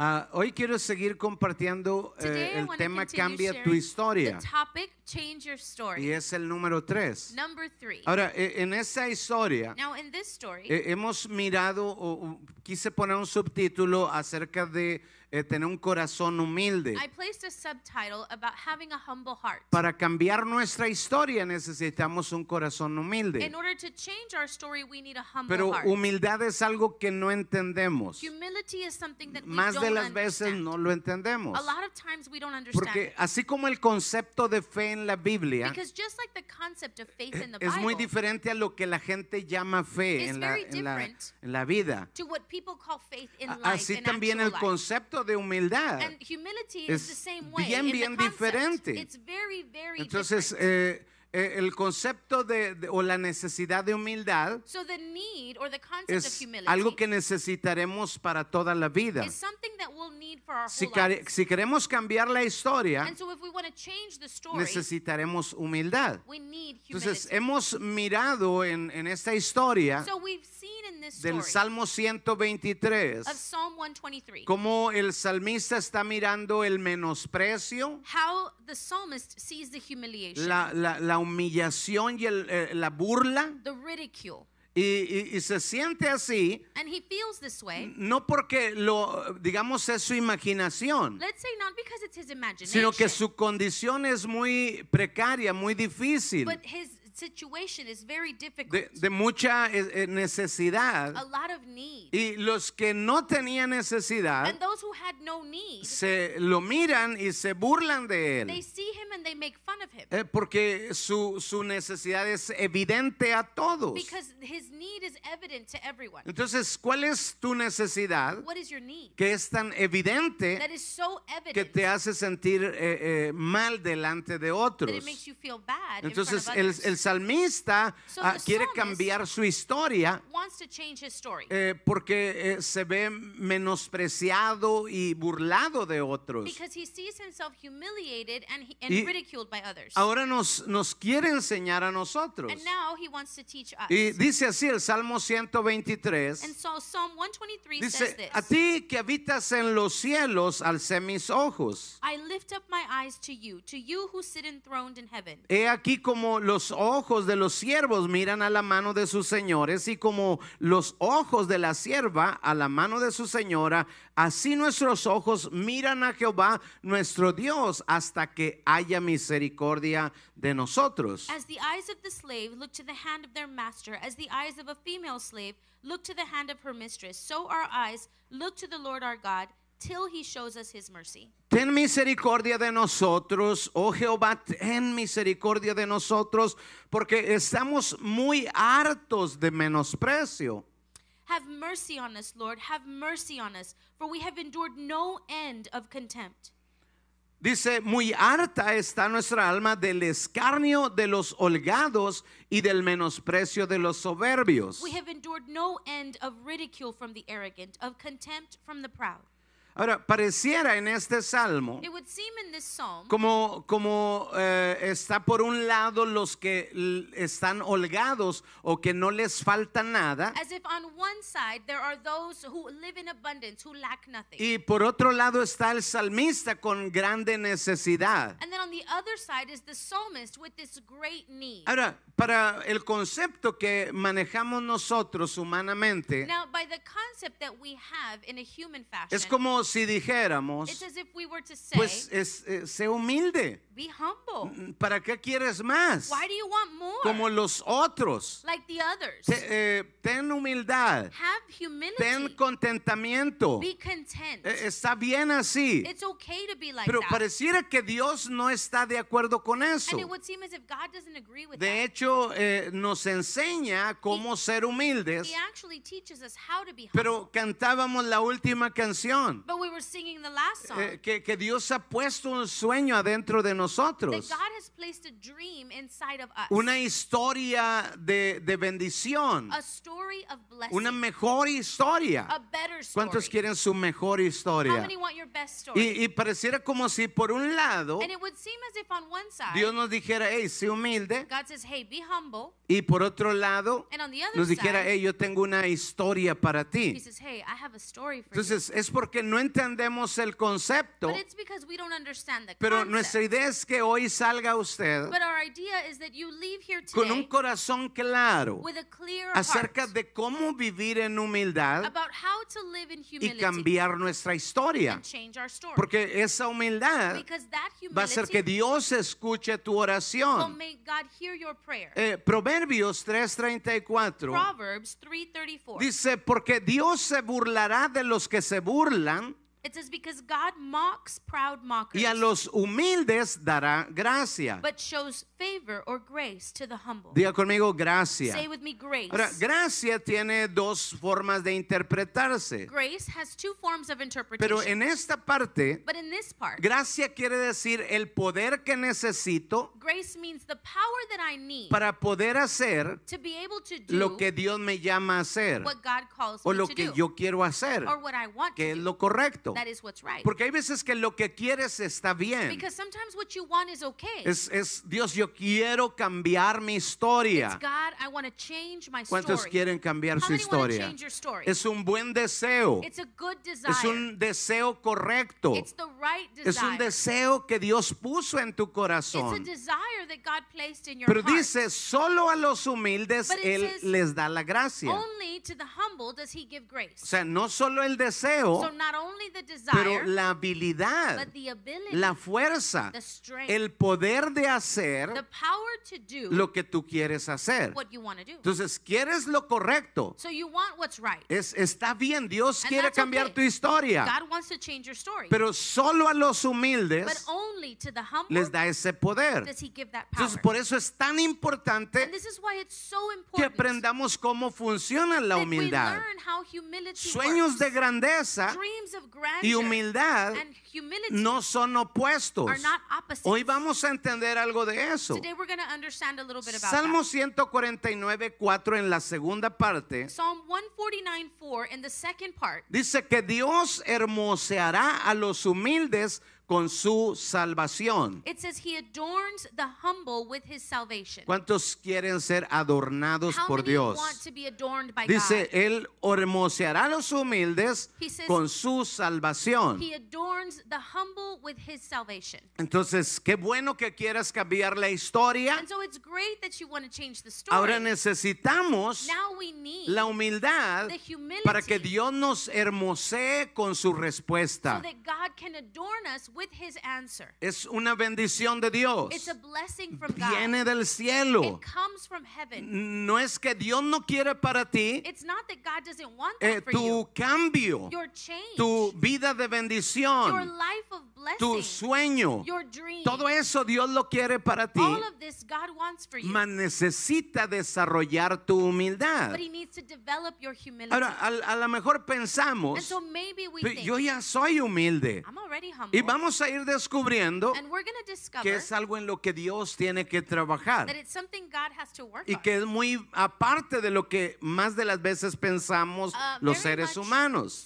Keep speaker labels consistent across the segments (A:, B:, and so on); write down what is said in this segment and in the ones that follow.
A: Ah, hoy quiero seguir compartiendo
B: Today I
A: el tema
B: continue
A: Cambia tu
B: sharing
A: historia
B: The topic, change your
A: y
B: story.
A: es el número 3.
B: Number three.
A: Ahora, eh, en esa historia
B: Now in this story,
A: eh, hemos mirado, o, o quise poner un subtítulo acerca de eh, tener un corazón humilde.
B: I placed a subtitle about having a humble heart.
A: Para cambiar nuestra historia necesitamos un corazón humilde.
B: In order to change our story, we need a humble
A: Pero
B: heart.
A: humildad es algo que no entendemos.
B: Humility is something that we
A: Más
B: don't
A: de las veces
B: understand.
A: no lo entendemos.
B: A lot of times we don't understand
A: Porque así como el concepto de fe en la Biblia
B: Because just like the concept of faith in the
A: es muy
B: Bible,
A: diferente a lo que la gente llama fe en la, en la- en la vida.
B: to what people call faith in life,
A: Así
B: in
A: también el
B: life.
A: Concepto de humildad.
B: And
A: es
B: is the same way.
A: bien, bien
B: concept.
A: diferente.
B: It's very, very
A: Entonces, eh, eh, el concepto de, de- o la necesidad de humildad
B: so the need or the
A: es
B: humility
A: algo que necesitaremos para toda la vida. Si, si queremos cambiar la historia,
B: And so if we want to change the story,
A: necesitaremos humildad.
B: we need humility.
A: Entonces, hemos mirado en, en esta historia
B: so
A: del Salmo 123
B: of Psalm 123
A: cómo el salmista está mirando el menosprecio,
B: how the psalmist sees the humiliation,
A: la, la- la humillación y el, eh, la burla
B: the ridicule.
A: y, y- y se siente así
B: And he feels this way.
A: no porque lo digamos es su imaginación,
B: Let's say not it's his
A: sino que su condición es muy precaria, muy difícil,
B: but his situation is very difficult.
A: de, de mucha eh, eh, necesidad.
B: a lot of need.
A: Y los que no tenían necesidad
B: and those who had no need,
A: se lo miran y se burlan de
B: they
A: él.
B: see him and they make fun of him.
A: Eh, porque su, su necesidad es evidente a todos.
B: because his need is evident to everyone.
A: Entonces, ¿cuál es tu necesidad
B: What is your need?
A: que es tan
B: That
A: evidente
B: is so
A: que
B: evident
A: te hace sentir eh, eh, mal delante de
B: that
A: otros?
B: it makes you feel bad
A: Entonces,
B: in front
A: el,
B: of others.
A: el salmista
B: So
A: ah, quiere cambiar su historia
B: wants to change his story
A: porque se ve menospreciado y burlado de otros.
B: because he sees himself humiliated and, he, and
A: Y
B: ridiculed by others.
A: Ahora nos, nos quiere enseñar a nosotros.
B: and now he wants to teach us.
A: Y dice así el Salmo 123.
B: and so Psalm 123 says
A: Dice,
B: this.
A: a ti que habitas en los cielos, alcé mis ojos.
B: I lift up my eyes to you, to you who sit enthroned in heaven.
A: He aquí como los ojos de los siervos miran a la mano de sus señores y como los ojos de la sierva a la mano de su señora, así nuestros ojos miran a Jehová nuestro Dios hasta que haya misericordia de nosotros.
B: As the eyes of the slave look to the hand of their master, as the eyes of a female slave look to the hand of her mistress, so our eyes look to the Lord our God till he shows us his mercy.
A: Ten misericordia de nosotros, oh Jehová, ten misericordia de nosotros, porque estamos muy hartos de menosprecio.
B: Have mercy on us, Lord, have mercy on us, for we have endured no end of contempt.
A: Dice, muy harta está nuestra alma del escarnio de los holgados y del menosprecio de los soberbios.
B: We have endured no end of ridicule from the arrogant, of contempt from the proud.
A: Ahora, pareciera en este salmo
B: psalm
A: como, como eh, está por un lado los que están holgados o que no les falta nada y por otro lado está el salmista con grande necesidad. Ahora, para el concepto que manejamos nosotros humanamente,
B: Now, by the concept that we have in a human fashion,
A: es como si dijéramos,
B: it's as if we were to say,
A: pues es, eh, sé humilde.
B: be humble.
A: ¿Para qué quieres más?
B: Why do you want more?
A: Como los otros.
B: like the others.
A: Te- eh, ten humildad,
B: have humility.
A: ten contentamiento.
B: be content.
A: Eh, Está bien así.
B: it's okay to be like
A: Pero
B: that.
A: pareciera que Dios no está de acuerdo con eso.
B: and it would seem as if God doesn't agree with
A: De hecho, eh, nos enseña cómo ser humildes,
B: He actually teaches us how to be humble.
A: pero cantábamos la última canción.
B: But we were singing the last song.
A: eh, que, que Dios ha puesto un sueño adentro de
B: that
A: nosotros.
B: God has placed a dream inside of us.
A: Una historia de, de bendición.
B: a story of blessing.
A: Una mejor historia.
B: a better story.
A: ¿Cuántos quieren su mejor
B: How
A: historia?
B: many want your best story?
A: Y, y pareciera como si por un lado
B: and it would seem as if on one side,
A: Dios nos dijera, hey, sé humilde.
B: God says, hey, be humble.
A: Y por otro lado
B: And on the other
A: nos dijera,
B: side,
A: hey, yo tengo una historia para
B: He
A: ti.
B: says, hey, I have a story for you.
A: Entonces es porque no entendemos el concepto,
B: But it's because we don't understand the
A: pero
B: concept.
A: nuestra idea es que hoy salga usted
B: But our idea is that you leave here
A: con un corazón claro acerca de cómo vivir en humildad
B: about how to live in
A: y cambiar nuestra historia. Porque esa humildad va a hacer que Dios escuche tu oración. Eh, Proverbios 3:34
B: Proverbs 3:34.
A: dice, porque Dios se burlará de los que se burlan
B: It says because God mocks proud mockers
A: y a los humildes dará gracia.
B: but shows favor or grace to the humble.
A: Diga conmigo gracia.
B: Say with me grace.
A: Ahora, gracia tiene dos formas de interpretarse.
B: Grace has two forms of interpretation.
A: Pero en esta parte,
B: but in this part,
A: gracia quiere decir el poder que necesito
B: grace means the power that I need
A: para poder hacer
B: to be able to do
A: lo que Dios me llama a hacer
B: what God calls
A: o
B: me
A: lo
B: to
A: que
B: do
A: yo quiero hacer,
B: or what I want
A: que
B: to
A: es
B: do.
A: lo correcto.
B: That is what's right.
A: Porque hay veces que lo que quieres está bien.
B: because sometimes what you want is okay.
A: Es, es Dios, yo quiero cambiar mi historia.
B: It's God, I want to change my
A: ¿Cuántos
B: story.
A: quieren cambiar
B: How
A: su
B: many want to
A: historia?
B: change your story?
A: Es un buen deseo.
B: It's a good desire.
A: Es un deseo correcto.
B: It's the right desire.
A: Es un deseo que Dios puso en tu
B: It's a
A: corazón.
B: desire that God placed in your
A: Pero
B: heart.
A: dice, solo a los humildes
B: But
A: Él
B: says,
A: les da la gracia.
B: Only to the humble does he give grace.
A: O sea, no solo el deseo,
B: so the
A: pero
B: desire,
A: la habilidad,
B: but the ability,
A: la fuerza,
B: the strength,
A: el poder de
B: the
A: hacer
B: power to do
A: lo que tú quieres hacer.
B: what you want to do.
A: Entonces, quieres lo correcto.
B: so you want what's right.
A: Es, está bien, Dios
B: And
A: quiere cambiar
B: okay.
A: tu historia,
B: God wants to change your story.
A: pero solo a los
B: but
A: humildes
B: only to the humble
A: les da ese poder.
B: does he give that power.
A: Entonces, por eso es tan
B: and
A: importante
B: this is why it's so
A: que
B: important
A: aprendamos cómo funciona la
B: that
A: humildad.
B: we learn how humility
A: Sueños de
B: works.
A: grandeza
B: Dreams of
A: y humildad
B: and humility
A: no son opuestos. Hoy vamos a entender algo de eso.
B: Today we're going to understand a little bit about
A: Salmo
B: that.
A: 149, 4 en la segunda parte
B: Psalm 149:4 in the second part
A: dice que Dios hermoseará a los humildes con su salvación.
B: it says he adorns the humble with his salvation.
A: ¿Cuántos quieren ser adornados
B: How
A: por
B: many
A: Dios?
B: want to be adorned by
A: Dice,
B: God?
A: Él hermoseará a los humildes
B: He says-
A: con su salvación.
B: He adorns the humble with his salvation.
A: Entonces, qué bueno que quieras cambiar la historia.
B: And so it's great that you want to change the story.
A: Ahora necesitamos
B: now we need
A: la humildad
B: the humility
A: para que Dios nos hermosee con su
B: so
A: respuesta.
B: that God can adorn us with his answer.
A: Es una bendición de Dios.
B: It's a blessing from God.
A: Viene del cielo.
B: It comes from heaven.
A: No es que Dios no quiere para ti
B: It's not that God doesn't want
A: eh,
B: that for
A: tu
B: you.
A: cambio,
B: Your change,
A: tu vida de
B: your
A: bendición,
B: life of
A: tu
B: blessing,
A: sueño.
B: your dream.
A: Todo eso Dios lo quiere para ti.
B: All of this God wants for you.
A: Mas necesita desarrollar tu humildad.
B: But he needs to develop your humility.
A: Ahora, a, a lo mejor
B: and
A: pensamos,
B: so maybe we
A: "Pero
B: think,
A: yo ya soy humilde.
B: I'm already humble.
A: Y vamos a ir descubriendo que es algo en lo que Dios tiene que trabajar. Y que es muy aparte de lo que más de las veces pensamos
B: Uh,
A: los seres humanos.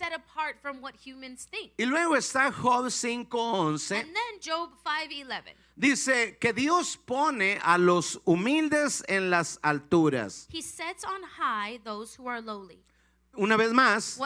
A: Y luego está Job 5:11.
B: And then Job 5:11.
A: Dice que Dios pone a los humildes en las alturas.
B: He sets on high those who are lowly.
A: Una vez más,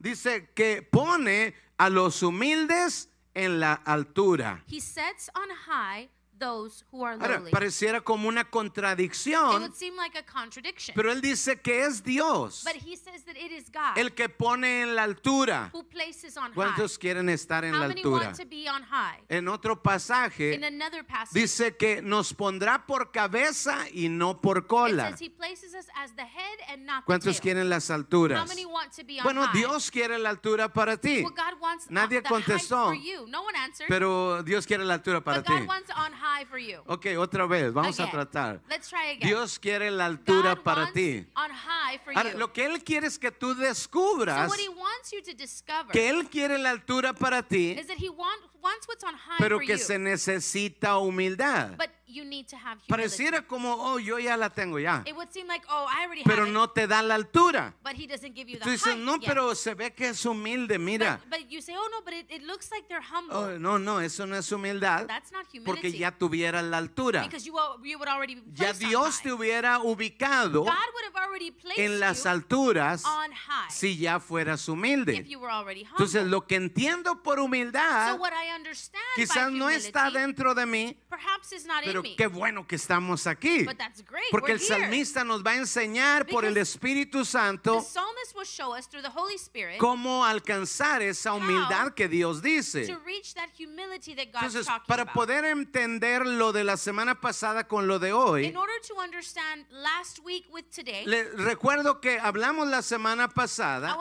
A: dice que pone a los humildes en la altura.
B: He sets on high those who are
A: Ahora,
B: lowly.
A: pareciera como una
B: It
A: contradicción,
B: would seem like a contradiction.
A: pero él dice que es Dios
B: But he says that it is God
A: el que pone en la altura.
B: who places on high.
A: ¿Cuántos quieren estar en
B: How
A: la
B: many
A: altura?
B: want to be on high?
A: En otro pasaje
B: In another passage,
A: dice que nos pondrá por cabeza y no por
B: it
A: cola.
B: says he places us as the head and not the
A: ¿Cuántos
B: tail.
A: quieren las
B: How
A: alturas?
B: many want to be on
A: Bueno,
B: high?
A: Dios quiere la altura para ti,
B: well, God wants uh,
A: Nadie
B: the
A: contestó.
B: height for you. No one answered.
A: pero Dios quiere la altura para
B: but
A: ti.
B: God wants on high for you.
A: Ok, otra vez, vamos a tratar.
B: Let's try again.
A: Dios quiere la altura
B: God
A: para
B: wants
A: ti.
B: on high for
A: Ahora,
B: you.
A: lo que Él quiere es que tú
B: so
A: descubras
B: what he wants you to discover
A: que Él quiere la altura para ti,
B: is that he want, wants what's on high
A: pero
B: for
A: que
B: you.
A: se necesita humildad.
B: but you need to have humility.
A: Pareciera como, oh, yo ya la tengo ya.
B: It would seem like, oh, I already
A: Pero
B: have it,
A: no te da la altura.
B: but he doesn't give you the
A: Tú dices,
B: height
A: no,
B: yet.
A: pero se ve que es humilde, mira.
B: But, but you say, oh no, but it, it looks like they're humble.
A: Oh, no, no, eso no es humildad.
B: That's not humility.
A: Porque ya tuvieras la altura.
B: because you, al- you would already be
A: Ya
B: placed on
A: Dios
B: high.
A: te hubiera ubicado
B: God would have already placed
A: en las
B: you
A: alturas
B: on high
A: si ya fueras
B: if
A: humilde.
B: you were already humble.
A: Entonces, lo que entiendo por
B: so
A: humildad
B: what I understand
A: quizás no está dentro de mí, pero qué bueno que estamos aquí. Porque el salmista nos va a enseñar por el Espíritu Santo cómo alcanzar esa humildad que Dios dice. Entonces, para poder entender lo de la semana pasada con lo de hoy, le recuerdo que hablamos la semana pasada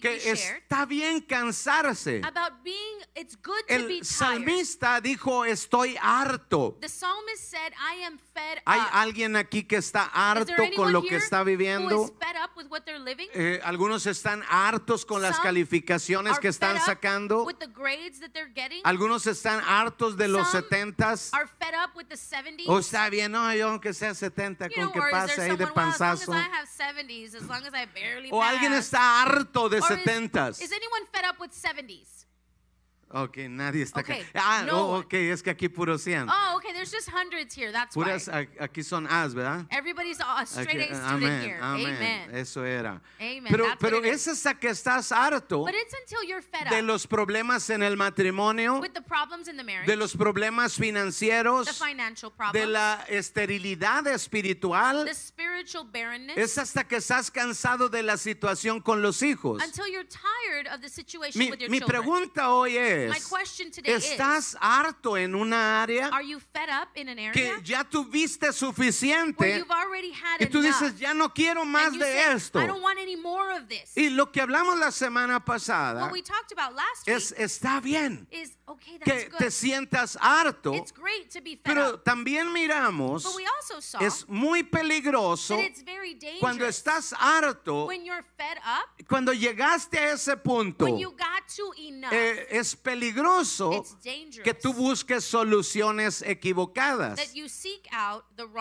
A: que está bien cansarse.
B: about being it's good to be
A: El
B: tired.
A: salmista dijo, estoy harto.
B: The psalmist said, I am fed
A: ¿Hay
B: up.
A: alguien aquí que está harto con lo que está viviendo?
B: is fed up with what they're living?
A: Eh, algunos están hartos con las
B: Some
A: calificaciones
B: are
A: que están
B: fed up
A: sacando.
B: with the grades that they're getting?
A: Algunos están hartos de los
B: Some
A: setentas.
B: Are fed up with the 70s?
A: O está bien, no, yo aunque sea 70,
B: you
A: con
B: know,
A: que pase ahí de
B: well,
A: panzazo.
B: I have 70s, as long as I barely
A: O alguien está harto de
B: Or is-
A: setentas.
B: Is, anyone fed up with 70s?
A: Ok, nadie está acá.
B: Okay,
A: Ah,
B: no
A: oh, ok, es que aquí puro 100.
B: Oh, okay, there's just hundreds here. That's
A: Puras,
B: why.
A: aquí son as, ¿verdad?
B: Everybody's a straight A student
A: amén,
B: here.
A: amén.
B: Amen.
A: Eso era.
B: Amen,
A: Pero,
B: that's
A: pero es hasta que estás harto
B: But it's until you're fed
A: de
B: up
A: los problemas en el matrimonio,
B: with the problems in the marriage,
A: de los problemas
B: the
A: financieros,
B: financial
A: de
B: problems,
A: la esterilidad espiritual.
B: the spiritual barrenness,
A: Es hasta que estás cansado de la situación con los hijos.
B: until you're tired of the situation
A: Mi,
B: with your
A: mi
B: children.
A: pregunta hoy
B: My
A: es,
B: question today
A: ¿estás harto en una área
B: is, are you fed up in an
A: que
B: area
A: ya tuviste
B: where
A: suficiente
B: you've already had
A: y tú
B: enough?
A: dices, ya no quiero más de
B: say,
A: esto?
B: I don't want any more of this.
A: Y lo que hablamos la semana pasada
B: what we talked about last
A: es, está bien
B: is, okay, that's
A: que
B: good.
A: te sientas harto,
B: it's great to be fed
A: pero también miramos,
B: But we also saw
A: es muy peligroso cuando estás harto,
B: when you're fed up,
A: cuando llegaste a ese punto, eh, es peligroso
B: dangerous
A: que tú busques soluciones equivocadas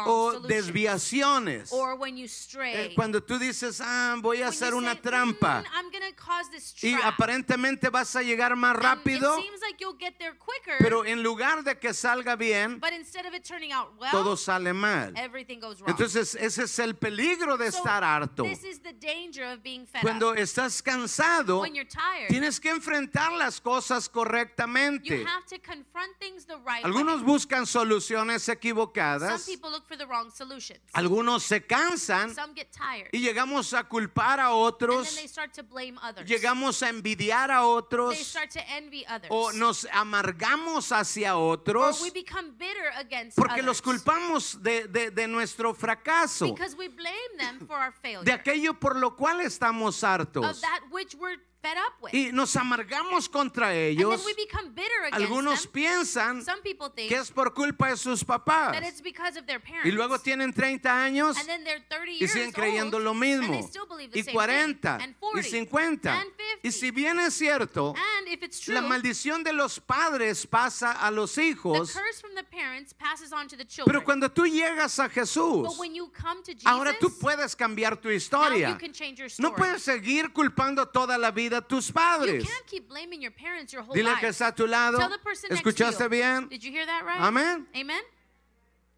A: o desviaciones.
B: or when you stray.
A: Eh, Cuando tú dices, ah, voy a hacer una
B: say,
A: trampa
B: "Mm,
A: y aparentemente vas a llegar más
B: And
A: rápido,
B: like quicker,
A: pero en lugar de que salga bien,
B: well,
A: todo sale mal.
B: everything goes wrong.
A: Entonces ese es el peligro de
B: So,
A: estar harto.
B: This is the danger of being fed
A: Cuando
B: up.
A: estás cansado,
B: When you're tired,
A: tienes que enfrentar las cosas correctamente.
B: have to confront things the right
A: Algunos
B: way.
A: buscan soluciones
B: Some
A: equivocadas,
B: people look for the wrong solutions.
A: algunos se cansan y llegamos a culpar a otros, llegamos a envidiar a otros o nos amargamos hacia otros
B: we become bitter against
A: porque los culpamos de, de- de nuestro fracaso,
B: Because we blame them for our failure.
A: de aquello por lo cual estamos hartos.
B: Fed up with.
A: Y nos amargamos contra
B: and
A: ellos.
B: then we become bitter against
A: Algunos
B: them.
A: piensan
B: Some people think
A: que es por culpa de sus papás.
B: that it's because of their parents.
A: Y luego tienen 30 años
B: and then they're 30
A: y siguen creyendo
B: old,
A: lo mismo.
B: And they still believe the
A: Y
B: same
A: 40
B: thing. And 40
A: y 50.
B: And 50.
A: Y si bien es cierto,
B: and if it's true,
A: la maldición de los padres pasa a los
B: the
A: hijos,
B: curse from the parents passes on to the children.
A: pero cuando tú llegas a Jesús,
B: but when you come to Jesus,
A: ahora tú puedes cambiar tu
B: now
A: historia.
B: you can change your story.
A: No puedes seguir culpando toda la vida a tus
B: you
A: padres.
B: can't keep blaming your parents your whole
A: Dile
B: life.
A: que está a tu lado.
B: Tell the person next to
A: ¿Escuchaste
B: you.
A: bien?
B: Did you hear that right?
A: Amén.
B: Amen.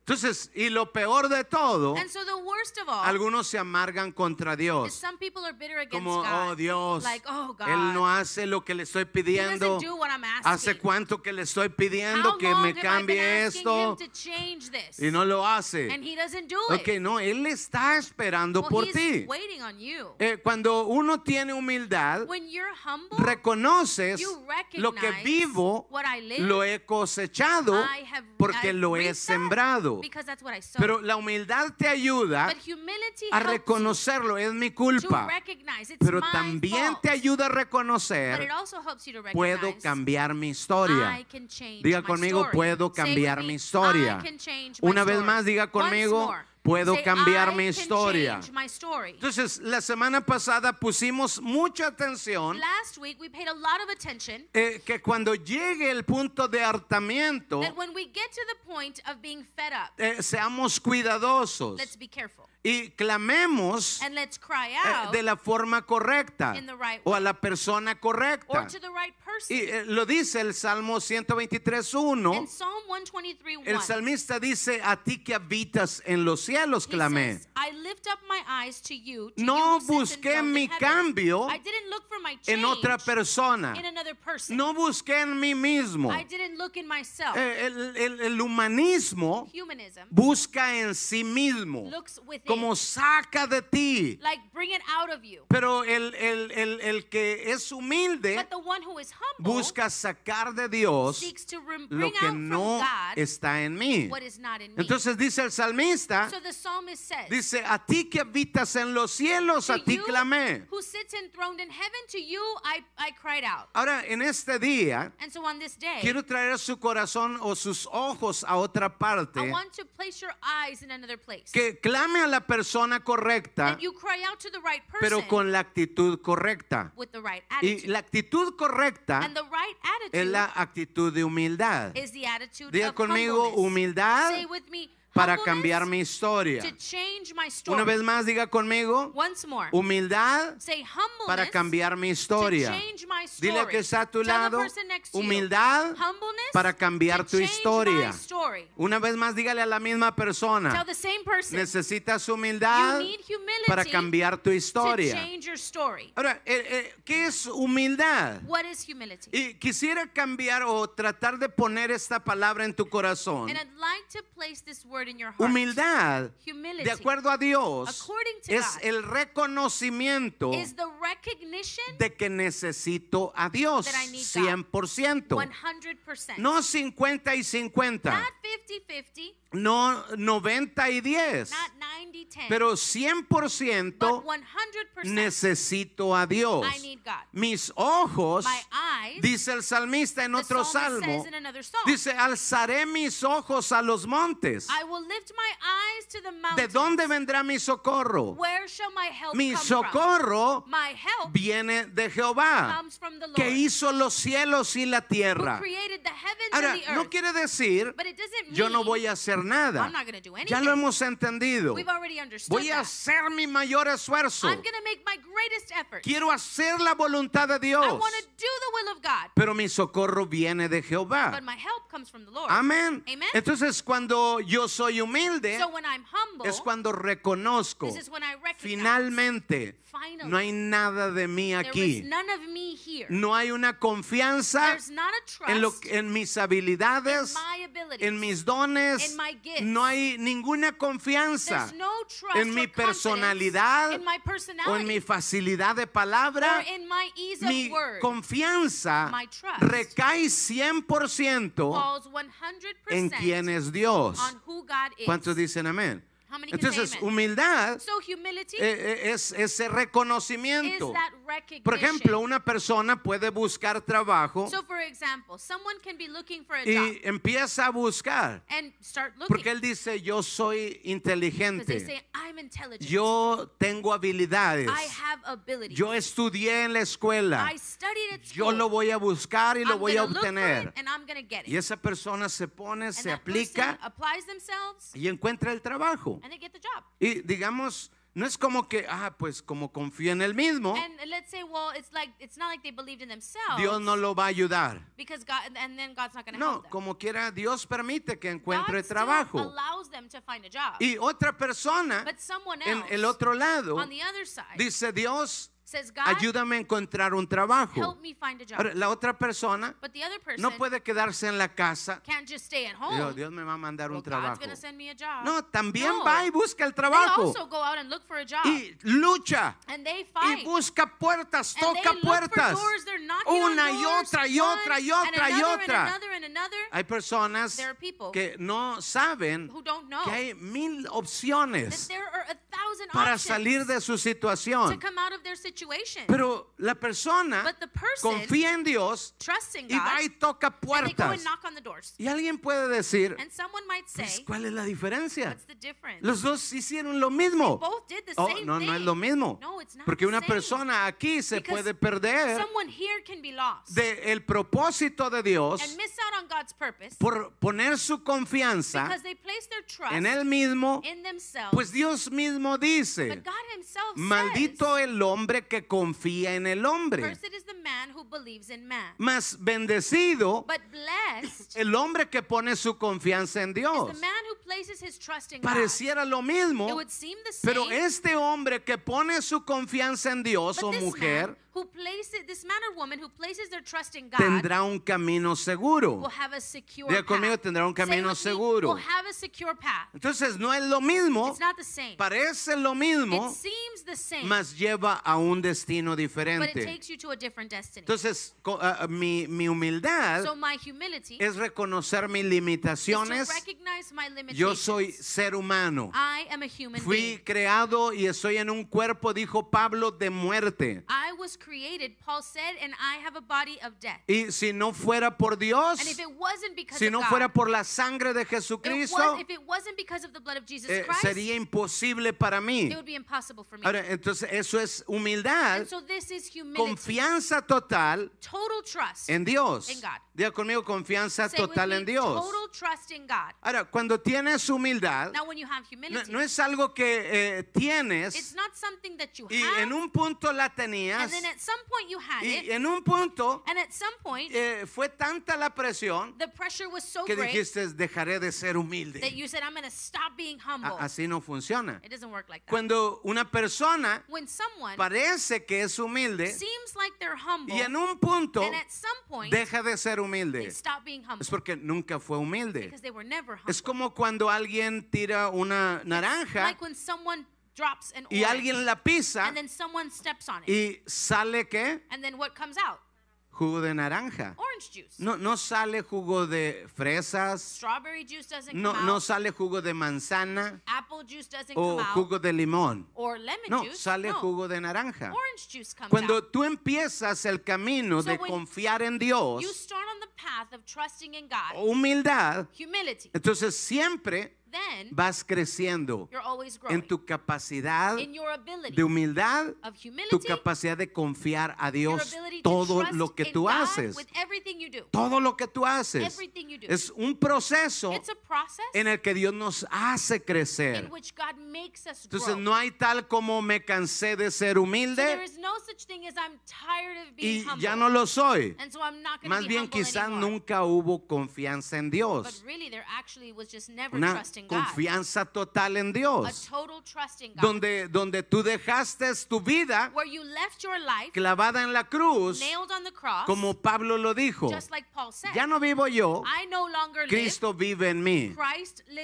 A: Entonces, y lo peor de todo,
B: And so the worst of all
A: algunos se amargan contra
B: is
A: Dios.
B: some people are bitter against
A: Como,
B: God.
A: oh Dios,
B: Like, oh God.
A: Él no hace lo que le estoy
B: He
A: pidiendo.
B: doesn't do what I'm asking.
A: Hace cuánto que le estoy pidiendo
B: How
A: que
B: long
A: me
B: have I
A: cambie
B: asking
A: esto
B: him to change this?
A: y no lo hace.
B: And he doesn't do
A: Ok,
B: it.
A: no, Él está esperando
B: well,
A: por
B: he's
A: ti.
B: waiting on you.
A: Eh, cuando uno tiene humildad,
B: when you're humble,
A: reconoces
B: you
A: lo que
B: recognize
A: vivo,
B: what I live,
A: lo he cosechado
B: I have,
A: porque
B: I've
A: lo he
B: reaped that
A: sembrado. Pero la humildad te ayuda a reconocerlo, es mi culpa. Pero también te ayuda a reconocer, puedo cambiar mi historia. Diga conmigo, puedo cambiar mi historia. Una vez más, diga conmigo. Puedo
B: Say,
A: cambiar
B: "I
A: mi historia. Entonces, la semana pasada pusimos mucha atención
B: Last week we paid a lot of attention
A: eh, que cuando llegue el punto de hartamiento,
B: that when we get to the point of being fed up,
A: eh, seamos cuidadosos
B: let's be careful
A: y clamemos
B: and let's cry
A: eh, de la forma correcta
B: right
A: o a la persona
B: or
A: correcta.
B: to the right person.
A: Y eh, lo dice el Salmo 123.1.
B: In Psalm 123
A: El
B: 1,
A: salmista dice, a ti que habitas en los cielos, clamé.
B: says, I lift up my eyes to you, to
A: No
B: you
A: busqué mi cambio
B: I didn't look for my
A: En otra persona.
B: in another person.
A: No busqué en mí mismo.
B: I didn't look in myself.
A: Eh, El, el- el humanismo
B: Humanism
A: busca en sí mismo, como saca de ti.
B: like bring it out of you.
A: Pero el, el- el- el que es humilde Busca sacar de Dios lo que no está en mí. Entonces dice el salmista,
B: so the psalmist says,
A: dice, a ti que habitas en los cielos, a ti clamé. Ahora, en este día, quiero traer su corazón o sus ojos a otra
B: I
A: parte,
B: want to place your eyes in another place.
A: que clame a la persona correcta,
B: that you cry out to the right person
A: pero con la actitud correcta.
B: with the right
A: Y la actitud correcta
B: and the right
A: es
B: attitude
A: la actitud de humildad.
B: is the attitude
A: Diga
B: of
A: conmigo, humildad
B: Say with me,
A: para cambiar mi historia.
B: to change my story.
A: Una vez más, diga conmigo, humildad para cambiar mi
B: to
A: historia. Dile que está a tu lado, humildad para cambiar tu historia. Una vez más, dígale a la misma persona, necesitas humildad para cambiar tu
B: to
A: historia. Ahora, eh, eh, ¿qué es humildad?
B: What is humility?
A: Y quisiera cambiar o tratar de poner esta palabra en tu corazón. Humildad, de acuerdo a Dios, es
B: God,
A: el reconocimiento
B: is the recognition
A: de que necesito a Dios
B: That I need God.
A: 100%.
B: 100%.
A: No 50 y 50,
B: Not 50-50,
A: no 90 y 10,
B: not 90-10,
A: pero
B: but
A: 100%
B: 100%
A: necesito a Dios.
B: I need God.
A: Mis ojos,
B: My eyes,
A: dice el salmista en otro salmo, dice, alzaré mis ojos a los montes.
B: I will lift my eyes to the
A: ¿De dónde vendrá mi socorro?
B: Where shall my help
A: Mi
B: come
A: socorro
B: My help
A: viene de Jehová,
B: comes from the Lord,
A: que hizo los cielos y la tierra.
B: the
A: Ahora,
B: and the earth.
A: no quiere decir,
B: but it doesn't mean
A: yo no voy a hacer nada.
B: I'm not going to do anything.
A: Ya lo hemos entendido.
B: We've already understood
A: Voy a hacer mi mayor esfuerzo.
B: I'm going to make my greatest effort.
A: Quiero hacer la voluntad de Dios.
B: I want to do the will of God.
A: Pero mi socorro viene de Jehová.
B: But my help comes from the Lord.
A: Amén. Entonces, cuando yo soy humilde,
B: So when I'm humble,
A: es cuando reconozco
B: this is when I recognize
A: finalmente
B: finally
A: no hay nada de mí aquí.
B: none of me here.
A: No hay una confianza en, lo, en mis habilidades,
B: in my abilities.
A: en mis dones. No hay ninguna confianza
B: no
A: en mi personalidad o en mi facilidad de palabra. Mi confianza recae 100%
B: falls 100%
A: en quién es Dios. ¿Cuántos dicen amén?
B: How many
A: Entonces, humildad
B: So humility
A: eh, eh, es ese
B: is
A: reconocimiento.
B: that recognition.
A: Por ejemplo, una persona puede buscar trabajo
B: so for example, someone can be looking for a
A: y
B: job
A: empieza a buscar
B: and start looking
A: porque él dice, yo soy inteligente,
B: say I'm intelligent.
A: yo tengo habilidades,
B: I have abilities.
A: yo estudié en la escuela,
B: I studied at
A: yo lo voy a buscar y lo
B: I'm
A: voy a obtener.
B: it and I'm gonna get it.
A: Y esa persona se pone,
B: and
A: se
B: that
A: aplica y encuentra el trabajo.
B: And they get the job.
A: Y digamos, no es como que, ah, pues como confío en el mismo,
B: And let's say, well, it's like it's not like they believed in themselves.
A: Dios no lo va a ayudar.
B: because God and then God's not going to
A: No,
B: help them.
A: como quiera, Dios permite que
B: God
A: encuentre
B: still
A: trabajo.
B: allows them to find a job.
A: Y otra persona
B: but someone
A: en
B: else
A: el otro lado
B: on the other side
A: dice, Dios,
B: says, God,
A: ayúdame a encontrar un trabajo.
B: help me find a job.
A: Ahora, la otra persona
B: but the other person
A: no puede quedarse en la casa.
B: can't just stay at home.
A: Dios, Dios me va a mandar
B: well,
A: un trabajo.
B: going to send me a job.
A: No, también
B: No.
A: va y busca el
B: They
A: trabajo.
B: also go out and look for a job.
A: Y lucha.
B: and they
A: Y busca puertas,
B: and
A: toca puertas.
B: doors.
A: Una y otra y otra y otra y otra.
B: And another and another,
A: Hay personas
B: there are people
A: que no saben que hay mil opciones para salir de su
B: to
A: situación.
B: come out of their situation.
A: Pero la persona
B: But the person
A: confía en Dios y va y toca
B: and they go
A: puertas.
B: and knock on the doors.
A: Y alguien puede decir,
B: And someone might say,
A: pues, ¿cuál es la diferencia?
B: what's the difference?
A: Los dos hicieron lo mismo.
B: both did the
A: Oh,
B: same
A: no, no es lo mismo.
B: No, it's not
A: Porque
B: the
A: una
B: same.
A: persona aquí se
B: Because
A: puede perder
B: Someone here can be lost
A: del el propósito de Dios
B: and miss out on God's purpose
A: por poner su confianza
B: because they place their trust
A: en él mismo.
B: in themselves.
A: Pues Dios mismo dice,
B: but God Himself
A: maldito
B: says,
A: el hombre que confía en el hombre. Más bendecido el hombre que pone su confianza en Dios. Pareciera lo mismo, pero este hombre que pone su confianza en Dios o mujer
B: who places this man or woman who places their trust in God
A: tendrá un camino seguro.
B: will have a secure
A: Diga conmigo,
B: path.
A: tendrá un
B: Say
A: camino
B: me,
A: seguro.
B: Will have a secure path.
A: Entonces no es lo mismo,
B: It's not the same.
A: parece lo mismo,
B: It seems the same,
A: mas lleva a un destino
B: but it
A: diferente.
B: takes you to a different destiny.
A: Entonces co- ah, mi, mi humildad
B: so my humility
A: es reconocer mis
B: is
A: limitaciones.
B: to recognize my limitations.
A: Yo soy ser humano.
B: I am a human
A: Fui
B: being.
A: creado y estoy en un cuerpo, dijo Pablo, de muerte.
B: I was created, Paul said, and I have a body of death.
A: Y si no fuera por Dios,
B: And if it wasn't because
A: si
B: of
A: no
B: God,
A: fuera por la sangre de
B: it
A: Jesucristo,
B: was, if it wasn't because of the blood of Jesus
A: eh,
B: Christ,
A: sería imposible para mí.
B: it would be impossible for me.
A: Ahora, entonces eso es humildad,
B: and so this is humility,
A: confianza total
B: total trust
A: en Dios.
B: in God.
A: Diga conmigo, confianza
B: Say
A: total
B: me,
A: en Dios.
B: Total trust in God.
A: Ahora, cuando tienes humildad,
B: Now, when you have humility,
A: no es algo que eh,
B: it's
A: tienes
B: not something that you
A: y
B: have,
A: en un punto la tenías
B: and then at some point you had
A: y
B: it,
A: en un punto
B: and at some point
A: eh, fue tanta la presión
B: the pressure was so
A: que
B: great
A: dijiste dejaré de ser
B: that
A: humilde.
B: you said, "I'm going to stop being
A: A-
B: humble."
A: Así no funciona.
B: It doesn't work like that.
A: Cuando una persona
B: when someone
A: parece que es humilde
B: seems like they're humble,
A: y en un punto
B: and at some point
A: deja de ser
B: they
A: humilde,
B: stop being humble
A: es porque nunca fue humilde.
B: because they were never humble.
A: Es como cuando alguien tira una naranja
B: like when someone drops an
A: y
B: orange,
A: alguien la pisa
B: and then someone steps on it,
A: y sale qué?
B: and then what comes out?
A: Jugo de naranja.
B: Orange juice.
A: No, no sale jugo de fresas,
B: Strawberry juice doesn't
A: no,
B: come
A: no
B: out.
A: sale jugo de manzana
B: Apple juice doesn't
A: o
B: come out.
A: jugo de limón.
B: or lemon
A: No,
B: juice.
A: sale
B: no.
A: jugo de naranja.
B: Orange juice comes
A: Cuando
B: out.
A: tú empiezas el camino
B: So
A: de confiar en Dios,
B: You start on the path of trusting in God,
A: humildad,
B: humility.
A: entonces siempre
B: Then
A: vas creciendo
B: you're always growing
A: en tu capacidad
B: in your ability
A: de humildad,
B: of
A: tu
B: humility,
A: capacidad de confiar a Dios todo lo que tú haces. Todo lo que tú haces es un proceso en el que Dios nos hace crecer. Entonces no hay tal como me cansé de ser
B: so
A: humilde
B: is no such thing as I'm tired of being
A: y
B: humble.
A: ya no lo soy.
B: so
A: Más bien quizás nunca hubo confianza en Dios.
B: really,
A: Una. Confianza total en
B: A
A: Dios.
B: total trust in God.
A: Donde, donde tú dejaste tu vida
B: where you left your life
A: clavada en la cruz,
B: nailed on the cross,
A: como Pablo lo dijo.
B: just like Paul said.
A: Ya no vivo yo,
B: I no longer
A: Cristo vive en mí.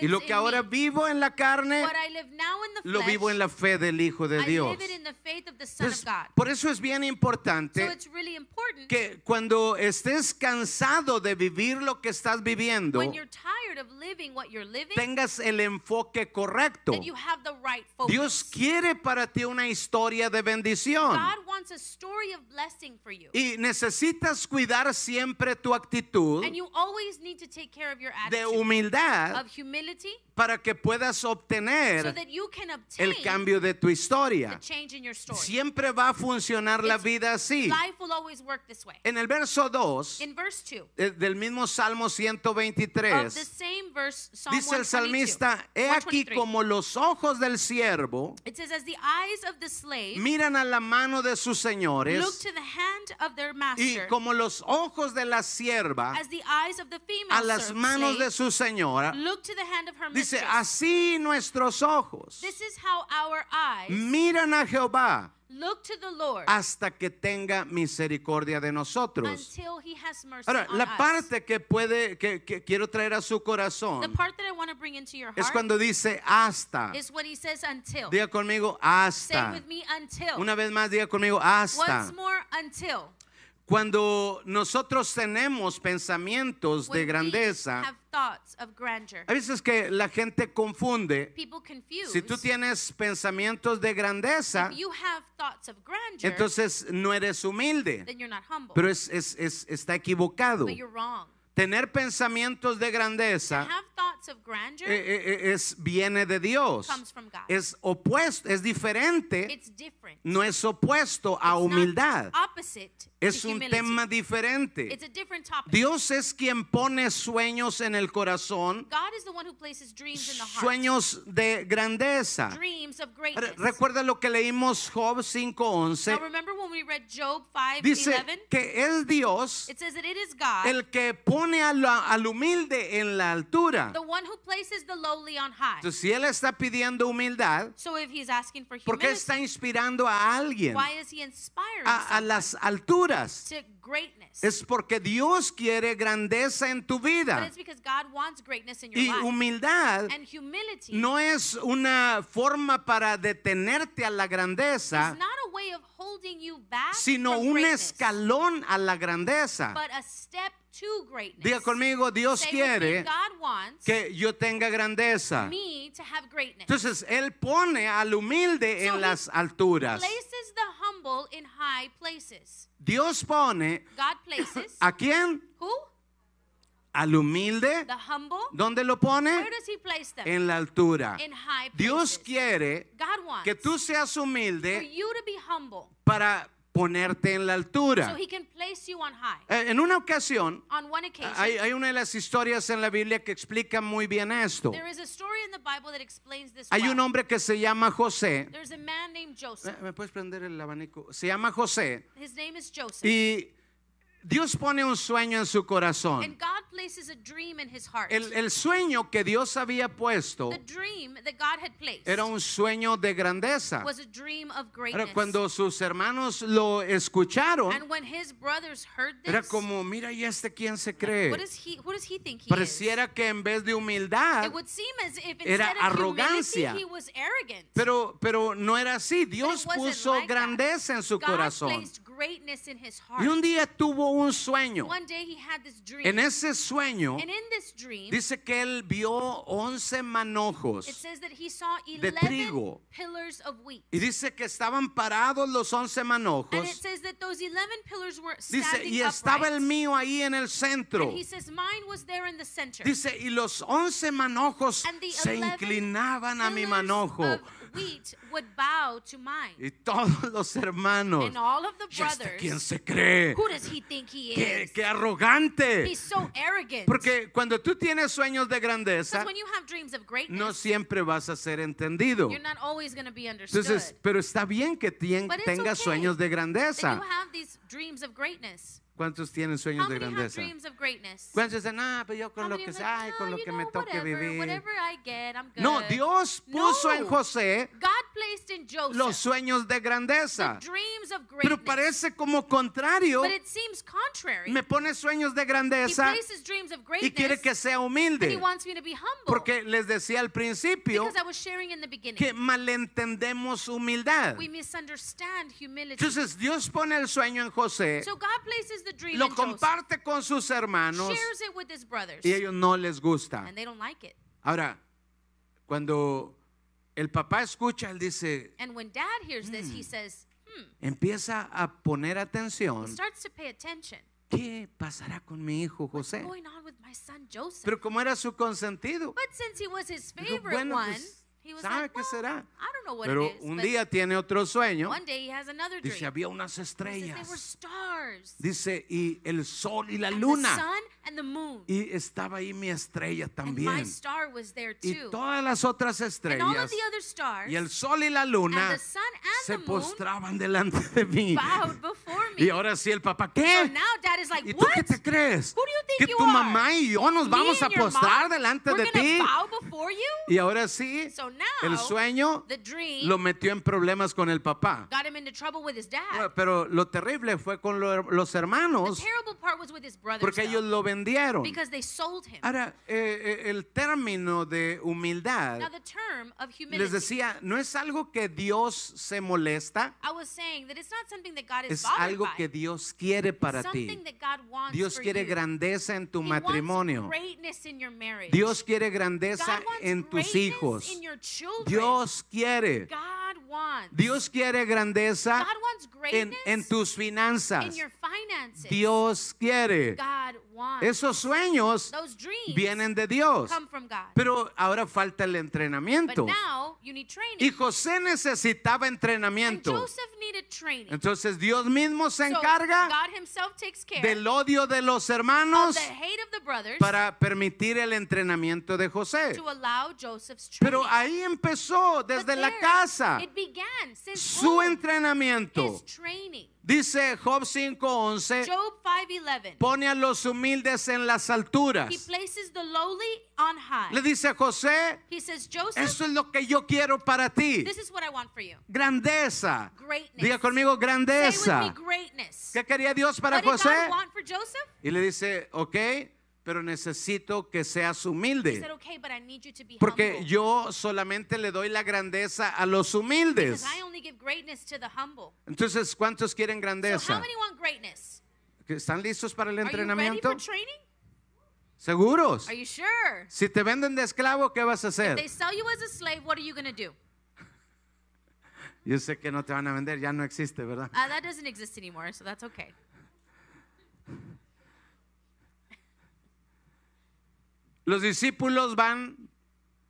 A: Y lo
B: in
A: que ahora
B: me.
A: vivo en la carne,
B: What I live now in the
A: lo vivo en la fe del Hijo de Dios. Entonces, por eso es bien
B: So
A: importante
B: it's really important
A: que cuando estés cansado de vivir lo que estás viviendo,
B: when
A: el enfoque correcto.
B: that you have the right focus.
A: Dios quiere para ti una historia de bendición.
B: God wants a story of blessing for you.
A: Y necesitas cuidar siempre tu actitud
B: And you always need to take care of your
A: de
B: attitude
A: humildad
B: of humility
A: para que puedas
B: so
A: obtener
B: that you can obtain
A: el cambio de tu
B: the
A: historia.
B: change in your story.
A: Siempre va a funcionar la vida así.
B: Life will always work this way.
A: En el verso 2
B: In verse 2
A: eh, del mismo Salmo
B: of the
A: 123
B: same verse, Psalm
A: dice el
B: 122,
A: salmista, he aquí
B: 123.
A: como los ojos del siervo
B: It says, as the eyes of the slave
A: miran a la mano de sus
B: look
A: señores
B: to the hand of their
A: y como los ojos de la sierva
B: as the eyes of the female
A: a las manos de su señora,
B: look to the hand of her
A: dice,
B: mistress.
A: así nuestros ojos
B: This is how our eyes
A: miran a Jehová
B: look to the Lord
A: hasta que tenga misericordia de nosotros.
B: until he has mercy
A: Ahora,
B: on
A: la
B: us.
A: parte que puede, que, que quiero traer a su
B: The
A: corazón
B: part that I want to bring into your
A: es
B: heart
A: cuando dice hasta.
B: is what he says until.
A: Diga conmigo,
B: Say
A: hasta.
B: with me until.
A: Una vez más, diga conmigo, hasta.
B: Once more until.
A: Cuando nosotros tenemos pensamientos de
B: When we
A: grandeza, hay veces que la gente confunde.
B: confuse.
A: Si tú tienes pensamientos de grandeza,
B: grandeur,
A: entonces no eres humilde. Pero es, es- es- está equivocado. Tener pensamientos de grandeza
B: grandeur
A: eh, eh, es, viene de Dios. Es opuesto, es diferente. No es opuesto a humildad. Es un tema diferente.
B: It's a different topic.
A: Dios es quien pone sueños en el corazón, sueños de grandeza. Recuerda lo que leímos Job 5:11.
B: now remember when we read Job 5,
A: Dice
B: 11?
A: que es Dios el que pone al humilde en la altura. Entonces, si él está pidiendo humildad,
B: so if he's asking for
A: ¿por qué
B: humility,
A: está inspirando a alguien
B: why is he inspiring
A: a, a las alturas? Es porque Dios quiere grandeza en tu vida. Y humildad no es una forma para detenerte a la grandeza, sino un escalón a la grandeza.
B: To greatness.
A: Diga conmigo, Dios
B: Say with me,
A: quiere
B: God wants
A: que yo tenga grandeza.
B: me to have greatness.
A: Entonces, Él pone al humilde
B: So
A: en
B: he
A: las alturas.
B: places the humble in high places.
A: Dios pone
B: God places
A: a quién?
B: who?
A: Al humilde.
B: The humble.
A: ¿Dónde lo pone?
B: Where does he place them?
A: En la altura.
B: in high places.
A: Dios quiere
B: God wants
A: que tú seas
B: for
A: humilde
B: you to be humble
A: para ponerte en la
B: so
A: altura.
B: he can place you on high.
A: Eh, En una ocasión,
B: On one occasion,
A: hay, hay una de las historias en la Biblia que explica muy bien esto.
B: there is a story in the Bible that explains this
A: Hay
B: well.
A: un hombre que se llama José.
B: There's a man named Joseph.
A: Eh, ¿Me puedes prender el abanico? Se llama José.
B: His name is Joseph.
A: Y Dios pone un sueño en su corazón.
B: and God places a dream in his heart.
A: El, el sueño que Dios había puesto
B: the dream that God had placed
A: era un sueño de grandeza.
B: was a dream of greatness.
A: cuando sus hermanos lo escucharon,
B: and when his brothers heard this,
A: era como, mira, ¿y este quién se cree?
B: what, he, what does he think he
A: Pareciera que en vez de humildad,
B: It would seem as if
A: era arrogancia.
B: he was arrogant.
A: pero, pero no era así. Dios puso
B: like that.
A: grandeza en su
B: God
A: corazón.
B: placed greatness in his heart.
A: Y un día tuvo un sueño.
B: One day he had this dream.
A: En ese sueño,
B: and in this dream,
A: dice que él vio 11
B: it
A: manojos.
B: says that he saw
A: de
B: 11
A: trigo.
B: pillars of wheat.
A: Y dice que estaban parados los 11
B: And it
A: manojos.
B: says that those 11 pillars were
A: Dice, y estaba
B: upright.
A: el mío ahí en el centro.
B: Says, mine was there in the center.
A: Dice, y los 11 manojos se
B: 11
A: inclinaban a mi manojo.
B: Wheat would bow to mine.
A: Y todos los hermanos,
B: And all of the
A: ¿y este
B: brothers,
A: quién se cree?
B: who does he think he
A: ¡Qué,
B: is?
A: qué arrogante!
B: He's so arrogant.
A: Porque cuando tú tienes sueños de grandeza,
B: Because when you have dreams of greatness,
A: no siempre vas a ser entendido.
B: you're not always going to be understood.
A: Entonces, pero está bien que tengas
B: okay
A: sueños de
B: that
A: grandeza.
B: you have these dreams of greatness.
A: ¿Cuántos tienen sueños de grandeza? ¿Cuántos dicen, ah, pero yo con lo que sea,
B: like,
A: ay, con
B: "Oh,
A: lo que
B: know,
A: me toque
B: whatever,
A: vivir?
B: Whatever get.
A: No, Dios puso en
B: No.
A: José
B: in Joseph
A: los sueños de grandeza. Pero parece como contrario. Me pone sueños de grandeza y quiere que sea humilde. Porque les decía al principio que malentendemos humildad. Entonces Dios pone el sueño en José,
B: so God places
A: lo comparte con sus hermanos
B: shares it with his brothers,
A: y a ellos no les gusta.
B: and they don't like it.
A: Ahora, cuando el papá escucha, él dice, Mm.
B: says, hmm,
A: empieza a poner atención. ¿Qué pasará con mi hijo José? Pero como era su consentido,
B: but since he was his
A: dijo,
B: favorite
A: bueno,
B: one,
A: pues, ¿sabe
B: like,
A: qué
B: well,
A: será? Pero
B: is.
A: un día tiene otro sueño. Dice, había unas estrellas. Dice, y el sol y la luna. Y estaba ahí mi estrella también. Y todas las otras estrellas y el sol y la luna se postraban delante de mí.
B: Me.
A: Y ahora sí el papá,
B: so
A: ¿qué?
B: now dad is like,
A: ¿Y tú
B: what?
A: qué te crees?
B: Who do you think
A: Que
B: you
A: tu
B: are?
A: mamá y yo nos
B: Me
A: vamos a postrar
B: mom?
A: delante de ti.
B: bow before you?
A: Y ahora sí,
B: So now
A: el sueño
B: the dream
A: lo metió en problemas con el papá.
B: got him into trouble with his dad.
A: Pero lo terrible fue con lo- los
B: the
A: hermanos
B: terrible part was with his brothers
A: porque ellos lo vendieron.
B: because they sold him.
A: Ahora, eh, eh, el término de humildad,
B: now the term of humility,
A: les decía, no es algo que Dios se molesta,
B: I was saying that it's not something that God is
A: es
B: bothered
A: algo que Dios quiere para ti. Dios quiere grandeza en tu matrimonio. Dios quiere grandeza en tus hijos. Dios quiere. Dios quiere grandeza en, en tus
B: in
A: finanzas. Dios quiere. Esos sueños vienen de Dios.
B: come from God.
A: Pero ahora falta el
B: but
A: entrenamiento.
B: now you need training.
A: Y José necesitaba entrenamiento.
B: Joseph needed training.
A: Entonces Dios mismo se encarga
B: God himself takes care
A: del odio de los
B: of
A: hermanos para permitir el entrenamiento de José. Pero ahí empezó desde la casa
B: It began since
A: su entrenamiento. Dice Job 5:11,
B: Job 5:11.
A: pone a los humildes en las alturas.
B: He places the lowly on high.
A: Le dice José,
B: He says, Joseph,
A: eso es lo que yo quiero para ti.
B: this is what I want for you.
A: Grandeza.
B: Greatness.
A: Diga conmigo
B: Say with
A: grandeza.
B: me, greatness.
A: ¿Qué quería Dios para
B: what did
A: José?
B: God want for Joseph?
A: Y le dice, ok, pero necesito que seas humilde.
B: said, okay, but I need you to be
A: Porque
B: humble.
A: yo solamente le doy la grandeza a los humildes.
B: Because I only give greatness to the humble.
A: Entonces, ¿cuántos quieren
B: So
A: grandeza?
B: how many want greatness?
A: ¿Están listos para el
B: Are you ready
A: entrenamiento? ¿Seguros?
B: Are you sure?
A: Si te venden de esclavo, ¿qué vas a hacer?
B: sell you as a slave, what are you going to do?
A: Yo sé que no te van a vender, ya no existe, ¿verdad?
B: Uh, that doesn't exist anymore, so that's okay.
A: Los discípulos van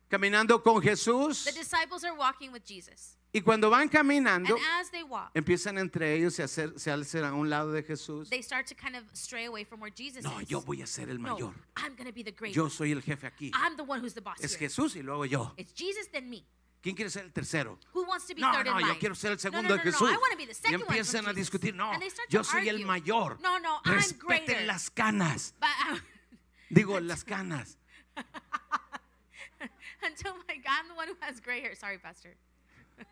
A: caminando con Jesús
B: The disciples are walking with Jesus.
A: y cuando van caminando,
B: And as they walk,
A: empiezan entre ellos y hacer, se alzan a un lado de Jesús.
B: they start to kind of stray away from where Jesus
A: No,
B: is.
A: yo voy a ser el
B: no,
A: mayor.
B: I'm going to be the.
A: Yo soy el jefe aquí.
B: I'm the one who's the boss
A: Es
B: here.
A: Jesús y luego yo.
B: It's Jesus then me.
A: ¿Quién quiere ser el tercero?
B: Who wants to be
A: No,
B: third
A: no,
B: in
A: yo quiero ser el
B: no,
A: segundo
B: no,
A: de
B: no, no,
A: Jesús. Y empiezan a discutir, no, yo soy el mayor.
B: No, no, I'm.
A: Respeten las canas.
B: But, uh,
A: Digo, las canas.
B: until my God, I'm the one who has gray hair. Sorry, Pastor.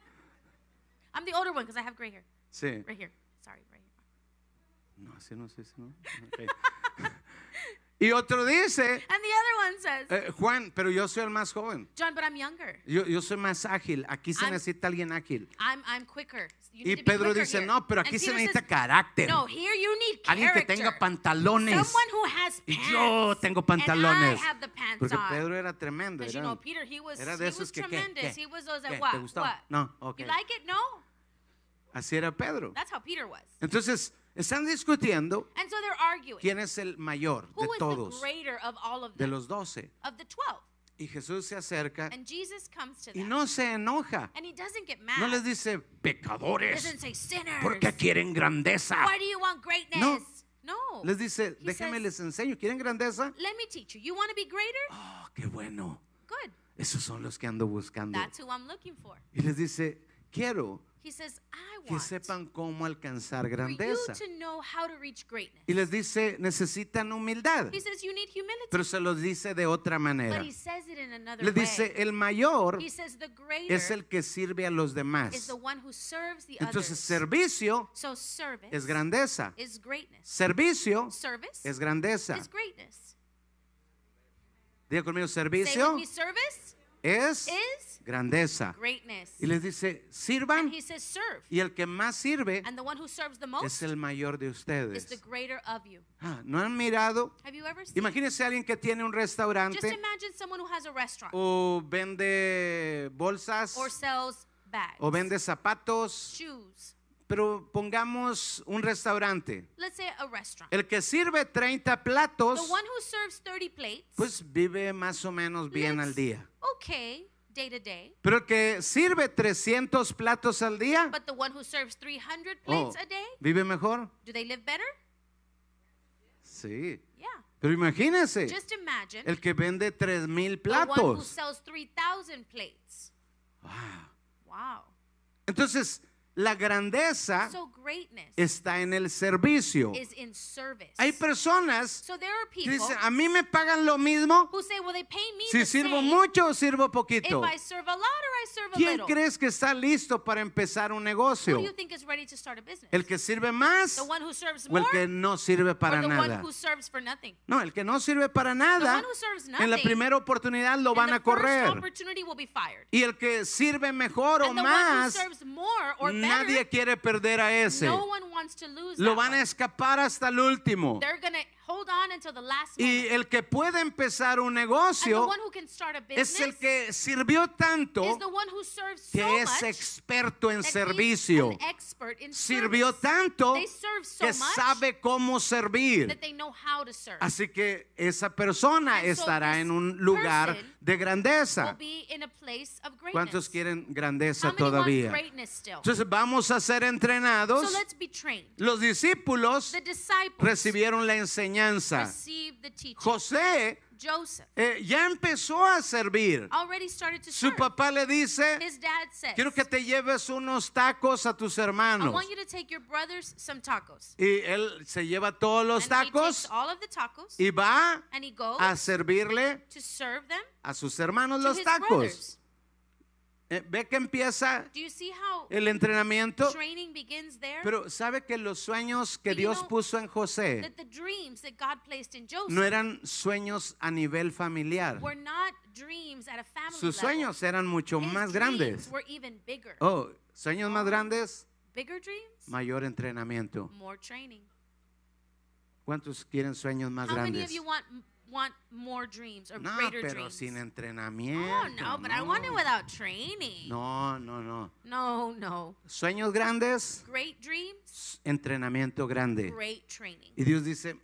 B: I'm the older one because I have gray hair.
A: Sí.
B: Right here. Sorry, right here.
A: No, así no, sí, sí, no. Ok. Y otro dice,
B: And the other one says,
A: eh, Juan, pero yo soy el más joven.
B: John, but I'm younger.
A: Yo, yo soy más ágil. Aquí se
B: I'm-
A: necesita alguien ágil.
B: I'm I'm quicker. You
A: Y
B: need to be
A: Pedro
B: quicker
A: dice,
B: here.
A: no, pero
B: And
A: aquí se
B: Peter
A: necesita
B: says,
A: carácter.
B: No, here you need
A: Alguien que
B: character.
A: tenga pantalones.
B: Someone who has
A: Y
B: pants.
A: yo tengo pantalones.
B: And I have the pants
A: Porque. Pedro era tremendo.
B: Because you
A: Era,
B: know, Peter, he was,
A: era
B: he
A: de
B: was
A: esos que, ¿qué?
B: tremendous.
A: ¿Qué?
B: He was those.
A: ¿Te gustó?
B: What?
A: No.
B: You like it? No.
A: Así era Pedro.
B: That's how Peter was.
A: Entonces, están discutiendo
B: And so they're arguing.
A: quién es el mayor
B: Who
A: de
B: the
A: todos,
B: greater of all of
A: de
B: them?
A: los doce.
B: Of the 12.
A: Y Jesús se acerca
B: And Jesus comes to
A: y
B: them.
A: no se enoja.
B: And he doesn't get mad.
A: No les dice,
B: He
A: pecadores,
B: doesn't say sinners.
A: ¿por qué quieren grandeza?
B: Why do you want greatness? No.
A: Les dice,
B: He
A: déjenme
B: says-
A: les enseño, ¿quieren grandeza?
B: Let me teach you. You want to be greater?
A: Oh, qué bueno.
B: Good.
A: Esos son los que ando buscando.
B: That's who I'm looking for.
A: Y les dice, quiero
B: He says, I
A: que
B: want
A: sepan cómo alcanzar
B: for you
A: grandeza.
B: to know how to reach greatness.
A: Y les dice, necesitan humildad.
B: He says, you need humility.
A: Pero se los dice de otra manera.
B: But he says it in another
A: Les
B: way.
A: dice, el mayor
B: He says the greater
A: es el que sirve a los
B: is
A: demás.
B: the one who serves the
A: Entonces,
B: others.
A: servicio
B: So service
A: es grandeza.
B: is greatness.
A: Servicio
B: Service
A: es grandeza.
B: is greatness.
A: Diga conmigo,
B: Say with
A: servicio
B: me, service
A: es
B: is
A: grandeza.
B: greatness.
A: Y les dice,
B: And
A: sirvan.
B: he says serve.
A: Y el que más sirve
B: And the one who serves the
A: es
B: most
A: el mayor de
B: is the
A: ustedes.
B: greater of you.
A: Ah, ¿No han mirado?
B: Have you ever seen?
A: Imagínense a alguien que tiene un
B: Just
A: restaurante
B: imagine someone who has a restaurant
A: o vende bolsas
B: or sells bags,
A: o vende zapatos,
B: shoes.
A: Pero pongamos un restaurante.
B: Let's say a restaurant.
A: El que sirve 30
B: The
A: platos,
B: one who serves 30 plates
A: pues vive más o menos bien al día.
B: Okay, day to day.
A: Pero el que sirve 300 platos al día,
B: But the one who serves 300
A: oh,
B: plates a day,
A: ¿vive mejor?
B: do they live better?
A: Sí.
B: Yeah.
A: Pero imagínense,
B: Just imagine
A: el que vende 3000
B: the one who
A: platos.
B: sells 3,000 plates.
A: Wow.
B: Wow.
A: Entonces, la grandeza
B: So
A: está en el servicio.
B: is in service.
A: Hay personas
B: So there are
A: que
B: people
A: dicen, a mí me pagan lo mismo
B: who say, well, they pay me
A: si sirvo mucho o sirvo
B: if
A: poquito.
B: I serve a lot or I serve a
A: ¿Quién
B: little.
A: crees que está listo para empezar un negocio?
B: do you think is ready to start a business?
A: ¿El que sirve más
B: the one who serves
A: o el
B: more
A: que no sirve para nada?
B: nothing?
A: No, el que no sirve para nada,
B: serves
A: en la
B: nothing
A: primera oportunidad lo van a correr. Y el que sirve mejor o más Nadie quiere perder a ese.
B: no one wants to lose
A: Lo van a escapar hasta el último.
B: They're to hold on until the last
A: Y el que puede empezar un
B: and the
A: negocio
B: one who can start a
A: es
B: business
A: el que sirvió tanto
B: is the one who serves so
A: que es experto en servicio.
B: an expert in
A: Sirvió
B: service.
A: tanto
B: They serve so
A: que
B: much
A: sabe cómo servir.
B: that they know how to serve.
A: Así que esa persona
B: And so
A: estará
B: this
A: en un lugar de grandeza. ¿Cuántos quieren grandeza todavía? Entonces vamos a ser entrenados.
B: So let's be trained.
A: Los discípulos
B: The disciples
A: recibieron la enseñanza.
B: Teaching.
A: José
B: Joseph
A: eh, ya empezó a servir. Su papá le dice,
B: says,
A: quiero que te lleves unos tacos a tus
B: I
A: hermanos.
B: want you to take your brothers some tacos.
A: Y él se lleva todos los tacos
B: takes all of the tacos
A: y va a servirle
B: to serve them
A: a sus hermanos los tacos. Eh, Ve que empieza el entrenamiento. Pero sabe que los sueños que Dios puso en José no eran sueños a nivel familiar.
B: were not dreams at a family
A: Sus sueños eran mucho
B: His
A: más grandes. Oh, sueños más grandes,
B: Bigger dreams,
A: mayor entrenamiento.
B: more training.
A: ¿Cuántos quieren sueños más grandes?
B: Want more dreams or
A: No,
B: greater
A: pero
B: dreams?
A: sin entrenamiento.
B: oh no, but I want it
A: no.
B: without training.
A: No, no, no.
B: No, no.
A: Sueños grandes,
B: Great dreams,
A: entrenamiento grande.
B: great training.
A: Y Dios dice,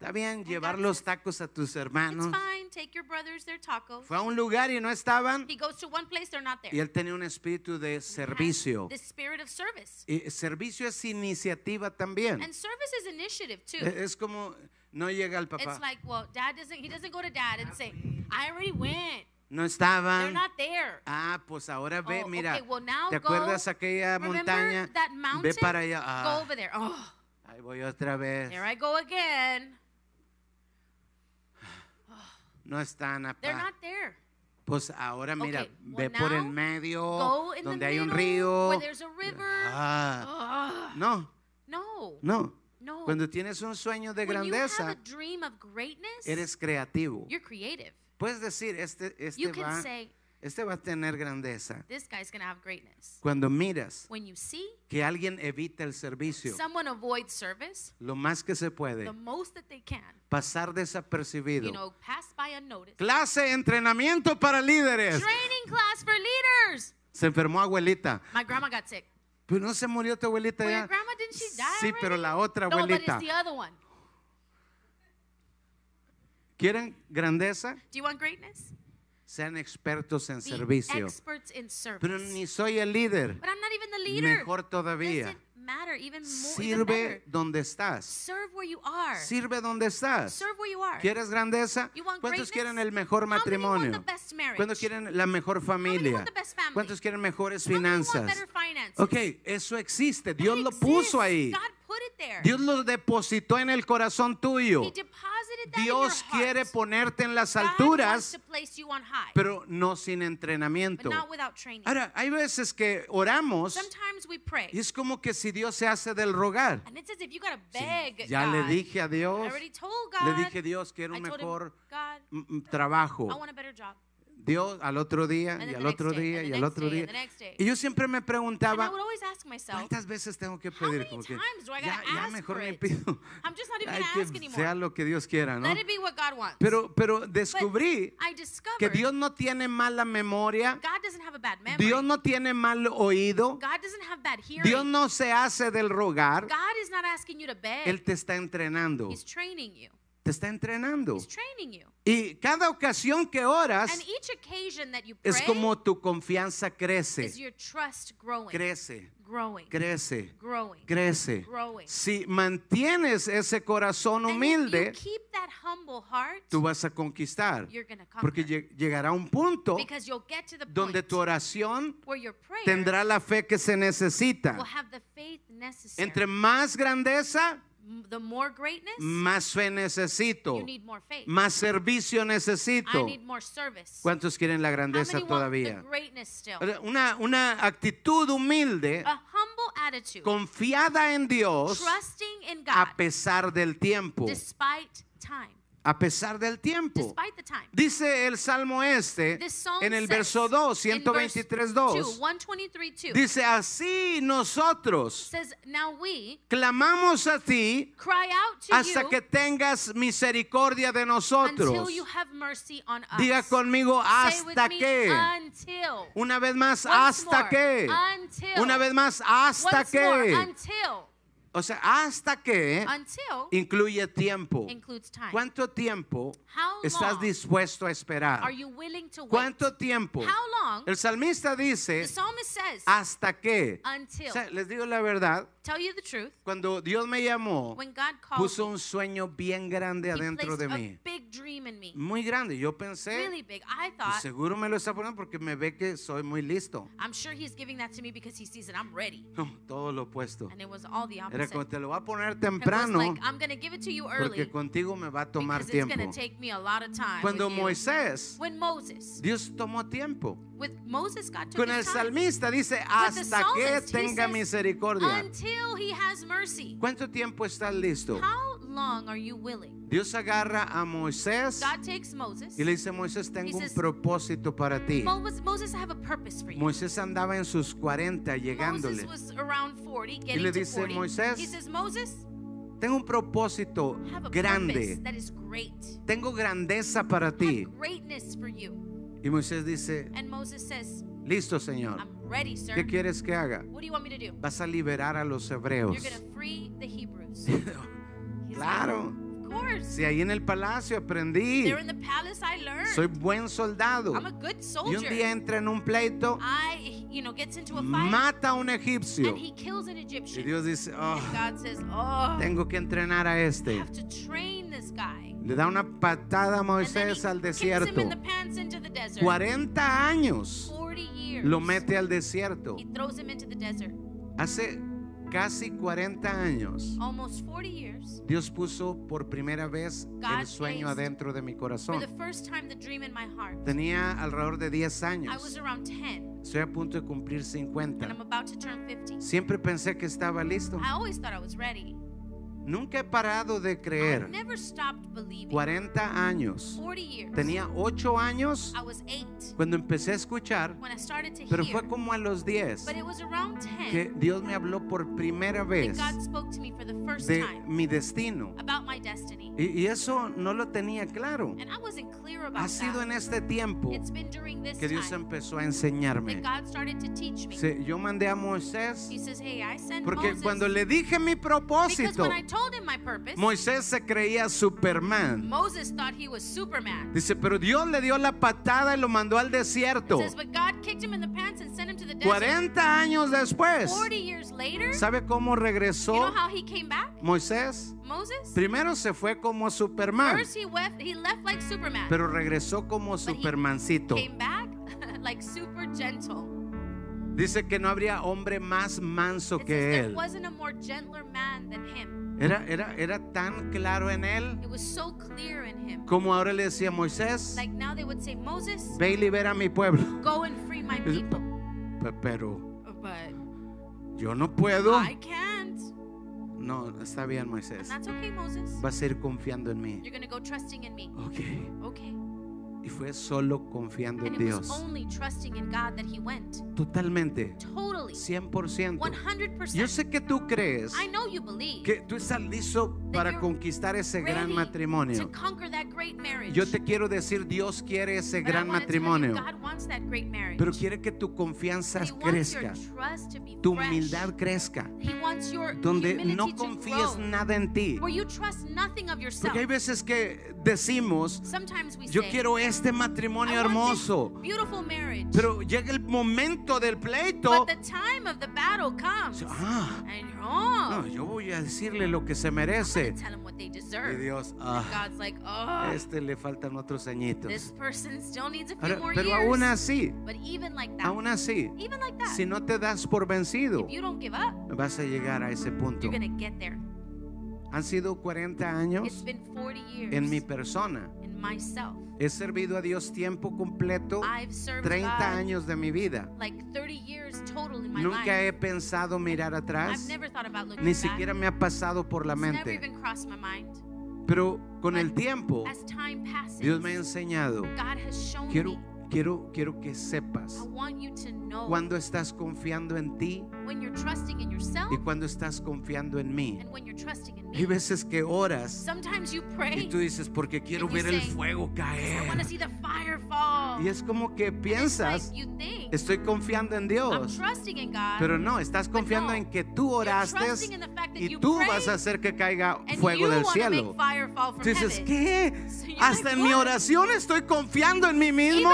A: está bien llevar
B: God
A: los tacos a tus
B: It's
A: hermanos.
B: fine. Take your brothers their tacos.
A: Fue a un lugar y no estaban.
B: He goes to one place, they're not there.
A: Y él tenía un espíritu de servicio.
B: The spirit of service.
A: Y servicio es iniciativa también.
B: And service is initiative too.
A: E- Es como, no llega el papá.
B: It's like, well, dad doesn't, he doesn't go to dad and say, I already went.
A: No
B: They're
A: estaban.
B: not there.
A: Ah, pues ahora ve,
B: Oh,
A: mira.
B: okay, well, now
A: ¿Te
B: go-
A: acuerdas aquella
B: Remember
A: montaña?
B: that
A: Ve
B: mountain?
A: para allá.
B: Go
A: Ah,
B: over there. Oh,
A: ahí voy otra vez.
B: there I go again.
A: No están,
B: They're
A: apá.
B: not there.
A: Pues ahora mira,
B: Okay, well,
A: ve por el medio,
B: Go
A: donde
B: the
A: hay un río.
B: where there's a river.
A: Ah, no,
B: no,
A: no.
B: No.
A: Cuando tienes un sueño de
B: when you have
A: grandeza,
B: a dream of greatness,
A: eres creativo.
B: you're creative.
A: Puedes decir, este, este
B: You can
A: va,
B: say,
A: este va a tener grandeza.
B: this guy's to have greatness.
A: Cuando miras
B: When you see
A: que alguien evita el servicio,
B: someone avoid service,
A: lo más que se puede,
B: the most that they can,
A: pasar desapercibido.
B: you know, pass by unnoticed.
A: Clase, entrenamiento para líderes.
B: Training class for leaders.
A: Se enfermó abuelita.
B: My grandma got sick.
A: Pero no se murió tu abuelita
B: Well,
A: ya.
B: your grandma didn't she die
A: Sí, pero la otra
B: No, but
A: abuelita.
B: it's the other one.
A: ¿Quieren grandeza?
B: Do you want greatness?
A: Sean expertos en
B: Be
A: servicio.
B: experts in service.
A: Pero ni soy el líder.
B: but I'm not even the leader.
A: Mejor todavía.
B: Matter. Even more. even
A: Sirve donde estás.
B: Serve where you are.
A: Sirve donde estás.
B: Serve where you are.
A: ¿Quieres grandeza?
B: You want
A: ¿Cuántos
B: greatness?
A: quieren el mejor
B: How many want
A: matrimonio?
B: the best marriage?
A: ¿Cuántos quieren la mejor
B: many
A: familia?
B: want the best family?
A: ¿Cuántos quieren mejores
B: How many want
A: finanzas?
B: better finances?
A: Ok, eso existe.
B: That
A: Dios lo puso ahí.
B: God put it there.
A: Dios lo depositó en el corazón tuyo.
B: he
A: Dios quiere ponerte en las alturas, pero no sin entrenamiento. Ahora, hay veces que oramos y es como que si Dios se hace del rogar.
B: beg
A: Ya le dije a Dios, le dije Dios, quiero un mejor trabajo. Dios al otro día y al otro día y al otro día. Y yo siempre me preguntaba,
B: would always ask myself,
A: ¿cuántas veces tengo que pedir? Como que, ya, ya mejor me pido.
B: I'm just not even
A: Ay,
B: gonna ask
A: que sea lo que Dios quiera, ¿no? Pero, pero descubrí
B: I discovered
A: que Dios no tiene mala memoria,
B: God doesn't have a bad memory.
A: Dios no tiene mal oído,
B: God doesn't have bad hearing.
A: Dios no se hace del rogar,
B: God is not asking you to beg.
A: Él te está entrenando,
B: He's training you.
A: Te está entrenando.
B: He's training you.
A: Y cada ocasión que oras
B: pray
A: es como tu confianza crece,
B: is your trust growing,
A: crece,
B: growing,
A: crece,
B: growing,
A: crece.
B: growing.
A: Si mantienes ese corazón humilde,
B: heart,
A: tú vas a conquistar.
B: you're going to
A: Porque lleg- llegará un punto donde
B: point
A: tu oración tendrá la fe que se necesita.
B: will have the faith necessary.
A: Entre más grandeza,
B: the more greatness,
A: más fe necesito,
B: you need more faith.
A: más servicio
B: I
A: necesito.
B: need more service.
A: ¿Cuántos quieren la grandeza todavía? Una, una actitud humilde,
B: A humble attitude,
A: confiada en Dios
B: trusting in
A: a
B: God
A: pesar del tiempo.
B: despite time.
A: A pesar del tiempo. Dice el Salmo este en el verso 2,
B: in verse
A: 123,
B: 2,
A: 2.
B: 123, 2,
A: Dice, así nosotros
B: says, Now we
A: clamamos a ti
B: cry out to
A: hasta que tengas misericordia de nosotros.
B: until you have mercy on us.
A: Diga conmigo, hasta que.
B: Until.
A: Una vez más, hasta que.
B: Until.
A: Una vez más, hasta que. O sea, hasta que
B: Until
A: incluye tiempo.
B: time.
A: ¿Cuánto tiempo estás dispuesto a esperar?
B: Are you to wait?
A: ¿Cuánto tiempo?
B: How long?
A: El salmista dice,
B: says,
A: hasta que.
B: until.
A: O sea, les digo la verdad,
B: Tell you the truth.
A: cuando Dios me llamó,
B: When God called
A: puso un sueño bien grande adentro de mí.
B: big dream in me.
A: Muy grande. Yo pensé,
B: Really big. I
A: pues
B: thought,
A: seguro me lo está poniendo porque me ve que soy muy listo.
B: I'm sure he's giving that to me because he sees that I'm ready.
A: No, todo lo opuesto.
B: And it was all the
A: Era
B: opposite.
A: como te lo voy a poner temprano
B: like, I'm going to give it to you early
A: porque contigo me va a tomar
B: because
A: tiempo.
B: going to take me a lot of time.
A: Cuando. Moisés,
B: when Moses,
A: Dios tomó tiempo.
B: with Moses, God took
A: Con el salmista dice, hasta que tenga misericordia.
B: Until he has mercy.
A: ¿Cuánto tiempo estás listo?
B: How long are you willing?
A: Dios agarra a Moisés
B: God takes Moses.
A: y le dice, Moisés, tengo un
B: says,
A: propósito para ti.
B: Moses, Moses, I have a purpose for you.
A: Moisés andaba en sus 40 llegándole.
B: Moses was around 40,
A: le
B: getting to
A: dice,
B: 40.
A: "Moisés,
B: he says, Moses,
A: Tengo un propósito
B: I have a
A: grande.
B: purpose that is great.
A: Tengo grandeza para
B: I
A: ti.
B: have greatness for you.
A: Y Moisés dice,
B: And Moses says,
A: listo, Señor.
B: I'm ready, sir.
A: ¿Qué quieres que haga?
B: What do you want me to do?
A: Vas a liberar a los hebreos.
B: You're to free the Hebrews.
A: Claro.
B: like, of course.
A: Si ahí en el palacio aprendí.
B: There in the palace I learned.
A: Soy buen soldado.
B: I'm a good
A: Y un día entra en un pleito,
B: I, you know, gets into a fight
A: mata a un egipcio.
B: and he kills an
A: Y
B: Egyptian.
A: Dios dice, oh,
B: God says, oh,
A: tengo que entrenar a
B: I
A: este.
B: have to train this guy.
A: Le da una patada a Moisés al desierto.
B: in the pants into the desert.
A: 40 años
B: 40 years.
A: Lo mete al desierto.
B: He throws him into the desert.
A: Hace casi 40 años,
B: Almost 40 years.
A: Dios puso por primera vez
B: God
A: el sueño adentro de mi corazón. Tenía alrededor de 10
B: I was
A: años.
B: around 10,
A: Estoy a punto de cumplir
B: and
A: 50.
B: I'm about to turn 50.
A: Siempre pensé que estaba listo.
B: I
A: Nunca he parado de creer.
B: never stopped believing.
A: 40 años.
B: 40 years.
A: Tenía 8 años
B: I was 8
A: cuando empecé a escuchar,
B: when I started to
A: pero
B: hear.
A: fue como a los 10
B: But it was around 10
A: que Dios me habló por primera vez
B: God spoke to me for the first
A: de
B: time
A: mi destino.
B: about my destiny.
A: Y, eso no lo tenía claro.
B: And I wasn't clear about
A: Ha sido en este tiempo que Dios empezó a enseñarme. Sí, yo mandé a Moisés porque cuando le dije mi propósito,
B: told him my purpose,
A: Moisés se creía Superman.
B: Moses thought he was Superman.
A: Dice, pero Dios le dio la patada y lo mandó al
B: It
A: desierto.
B: says, but God kicked him in the pants and sent him to the desert.
A: 40 años después,
B: 40 years later,
A: ¿sabe cómo
B: you
A: regresó
B: know how he came back?
A: Moisés?
B: Moses?
A: Primero se fue como Superman,
B: First he left, he left like Superman.
A: pero regresó como
B: But he
A: Supermancito.
B: Came back like super gentle.
A: Dice que no habría hombre más manso
B: It
A: que
B: there
A: él. Era, era, era tan claro en él
B: It was so clear in him.
A: como ahora le decía Moisés,
B: Like now they would say, Moses,
A: ve y libera a mi pueblo.
B: go and free my people.
A: Pe- Pero
B: But
A: yo no puedo.
B: I can't.
A: No, está bien
B: And
A: Moisés.
B: that's okay, Moses.
A: Vas a ir confiando en mí.
B: You're go trusting in me.
A: Ok.
B: Okay.
A: Y fue solo confiando en Dios. Totalmente.
B: Totally.
A: 100%.
B: 100%.
A: Yo sé que tú crees
B: I know you believe
A: que tú estás listo para conquistar ese gran matrimonio. Yo te quiero decir, Dios quiere ese gran matrimonio,
B: God wants that great marriage.
A: pero quiere que tu confianza crezca, tu humildad crezca, donde no confíes nada en ti. Porque hay veces que decimos, yo quiero este matrimonio hermoso, pero llega el momento del pleito.
B: but the time of the battle comes.
A: Ah, no, yo voy a decirle lo que se merece.
B: they
A: Y. Dios, ah,
B: like, oh,
A: este le faltan otros
B: this
A: añitos. pero
B: years.
A: aún así,
B: but even like that,
A: aún así,
B: even like that,
A: si no te das por vencido,
B: if you don't give up,
A: vas a llegar a ese punto. Han sido 40
B: It's
A: años
B: been 40 years
A: en mi persona.
B: Myself.
A: He servido a Dios tiempo completo,
B: I've served
A: 30
B: God
A: años de mi vida.
B: like 30 years total in my
A: Nunca
B: life.
A: he pensado mirar
B: I've
A: atrás,
B: never thought about looking
A: ni
B: back.
A: siquiera me ha pasado por la
B: It's never
A: mente.
B: even crossed my mind.
A: Pero con el tiempo,
B: as time passes,
A: Dios me ha enseñado,
B: God has shown
A: quiero,
B: me.
A: quiero, quiero que sepas
B: want you to know
A: cuando estás confiando en ti
B: when you're trusting in yourself
A: y cuando estás confiando en mí. Hay veces que oras y tú dices, porque quiero ver el fuego caer. Y es como que piensas, estoy confiando en Dios. Pero no, estás confiando en que tú oraste y tú vas a hacer que caiga fuego del cielo. Tú dices. ¿qué? Hasta en mi oración estoy confiando en mí mismo.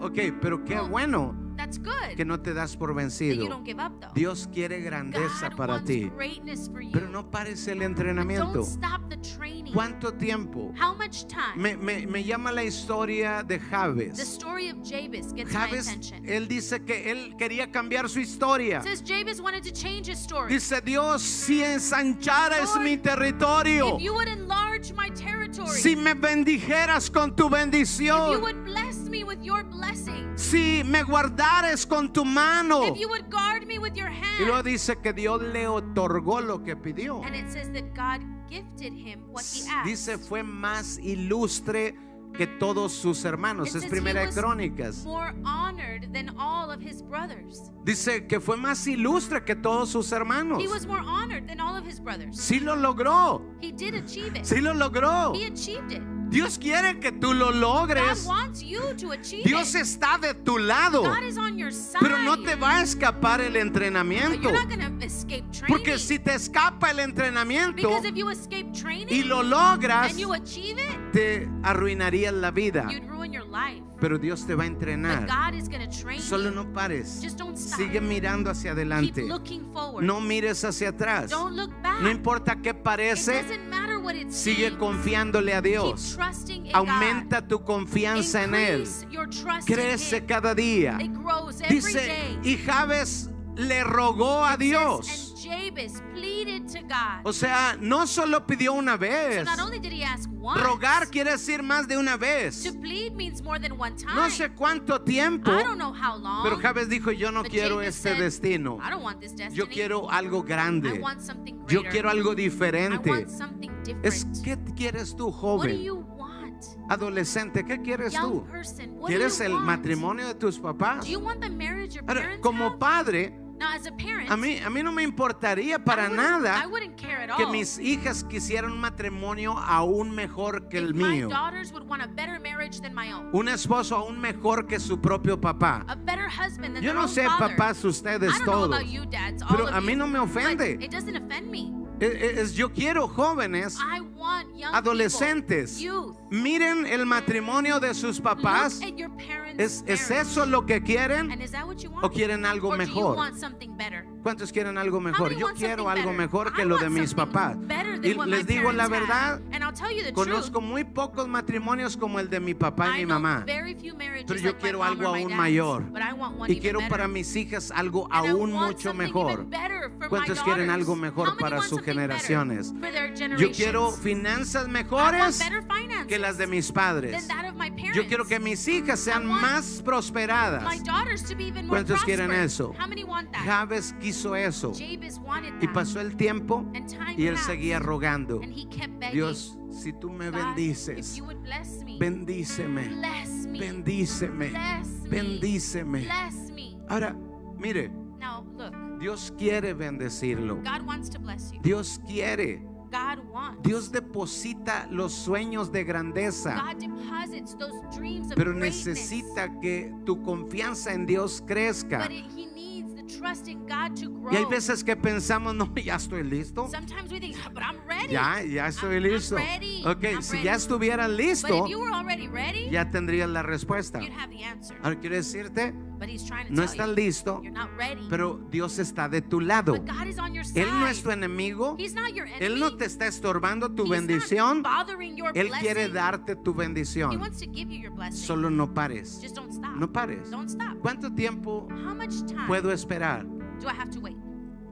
A: Ok, pero qué bueno
B: That's good.
A: que no te das por
B: you
A: vencido.
B: don't give up though.
A: Dios quiere grandeza
B: God
A: para ti.
B: greatness for you.
A: Pero no pares el entrenamiento.
B: don't stop the training.
A: ¿Cuánto tiempo?
B: How much time?
A: Me, me- me llama la historia de
B: the story of Jabez gets my
A: Javes,
B: attention.
A: él dice que él quería cambiar su historia.
B: Says Jabez wanted to change his story.
A: Dice Dios, si ensancharas
B: Lord,
A: mi territorio,
B: if you would enlarge my territory,
A: si me bendijeras con tu
B: if you
A: bendición,
B: would bless me with your blessing,
A: si me guardares con tu mano.
B: if you would guard me with your
A: Y luego
B: hand.
A: dice que Dios le otorgó lo que pidió.
B: And it says that God gifted him what he asked.
A: Dice fue más ilustre que todos sus hermanos.
B: It
A: Es primera de
B: was
A: Crónicas.
B: more honored than all of his brothers.
A: Dice que fue más ilustre que todos sus hermanos.
B: He was more honored than all of his brothers.
A: Sí lo logró.
B: He did achieve it.
A: Sí lo logró.
B: He achieved it.
A: Dios quiere que tú lo
B: God
A: logres.
B: wants you to achieve
A: Dios está de tu lado.
B: God is on your side.
A: Pero no te va a escapar el entrenamiento. Porque si te escapa el entrenamiento
B: because if you escape training
A: y lo logras,
B: and you achieve it,
A: te arruinarías la vida.
B: you'd ruin your life.
A: Pero Dios te va a entrenar. Solo no pares. Sigue mirando hacia adelante. No mires hacia atrás.
B: Don't look back.
A: No importa qué parece, sigue confiándole a Dios. Aumenta tu confianza en Él. Crece cada día. Dice, y Javes le rogó a Dios.
B: Jabez to God.
A: O sea, no solo pidió una
B: so
A: vez.
B: not only did he ask once,
A: Rogar quiere decir más de una vez.
B: to plead means more than one time.
A: No sé cuánto tiempo,
B: I don't know how long.
A: pero Javes dijo, yo no quiero
B: Jabez
A: este
B: said,
A: destino.
B: I don't want this destiny.
A: Yo quiero algo
B: I
A: grande.
B: want something
A: Yo
B: greater.
A: quiero algo
B: I
A: diferente.
B: want something different.
A: Es ¿qué quieres tú,
B: what do
A: joven?
B: you?
A: Adolescente, ¿qué quieres tú? ¿Quieres el matrimonio de tus papás? Ahora, como padre,
B: Now, as a parent,
A: a mí, a mí no me importaría
B: I
A: para
B: wouldn't-
A: nada que
B: all.
A: mis hijas quisieran un matrimonio aún mejor que el mío.
B: daughters would want a better marriage than my own,
A: Un esposo aún mejor que su propio papá.
B: a better husband than
A: Yo no sé,
B: father.
A: papás, ustedes todos.
B: you, dads,
A: Pero a mí
B: you,
A: no me ofende.
B: It doesn't offend me.
A: Es- yo quiero jóvenes,
B: I want young
A: adolescentes,
B: people, youth.
A: miren el matrimonio de sus papás. ¿Es, ¿Es eso lo que quieren? ¿O quieren algo mejor? ¿Cuántos quieren algo mejor? Yo quiero algo mejor que lo de mis papás. Y les digo la verdad, conozco muy pocos matrimonios como el de mi papá y mi mamá. Pero yo quiero algo aún mayor.
B: but I want one
A: Y quiero para mis hijas algo aún mucho mejor. ¿Cuántos quieren algo mejor para sus generaciones? Yo quiero finanzas mejores que las de mis padres. Yo quiero que mis hijas sean más prosperadas.
B: my daughters to be even more
A: ¿Cuántos quieren eso? Javes quiso eso. Y pasó el tiempo y él seguía rogando. Dios, si tú me bendices, bendíceme, bendíceme, bendíceme. Ahora, mire, Dios quiere bendecirlo. Dios quiere.
B: God wants.
A: Dios deposita los sueños de grandeza, pero necesita que tu confianza en Dios crezca. Y hay veces que pensamos, no, ya estoy listo.
B: Sometimes we think, "Ah, but I'm ready.
A: Ya, ya estoy
B: I'm- I'm
A: listo.
B: ready.
A: Ok,
B: I'm
A: si
B: ready."
A: ya estuvieras
B: But
A: listo,
B: if you were already ready,
A: ya tendrías la respuesta.
B: you'd have the answer.
A: Ahora quiero decirte,
B: But he's trying to
A: no estás listo,
B: you're not ready.
A: pero Dios está de tu lado. Él no es tu enemigo. Él no te está estorbando tu
B: He's
A: bendición. Él quiere darte tu
B: He
A: bendición.
B: wants to give you your blessing.
A: Solo no pares.
B: Just don't stop.
A: No pares.
B: Don't stop.
A: ¿Cuánto tiempo
B: How much time
A: puedo esperar?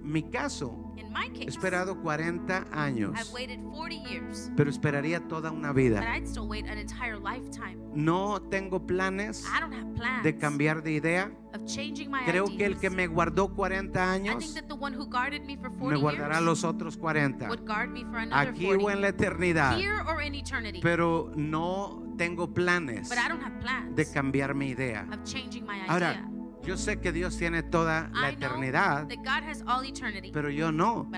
A: Mi caso,
B: In my
A: he
B: case,
A: esperado 40 años,
B: I've waited 40 years,
A: pero esperaría toda una
B: but
A: vida.
B: I'd still wait an entire lifetime.
A: No tengo planes
B: I don't have plans
A: de cambiar de idea.
B: of changing my
A: Creo que el
B: ideas.
A: que me guardó 40
B: I think
A: años
B: that the one who guarded me for
A: me
B: 40
A: guardará
B: years
A: los otros 40,
B: would guard me for another
A: aquí
B: 40,
A: o en la eternidad.
B: here or in eternity.
A: Pero no tengo planes
B: but I don't have plans
A: de cambiar mi idea. Ahora, yo sé que Dios tiene toda la eternidad,
B: eternity,
A: pero yo no.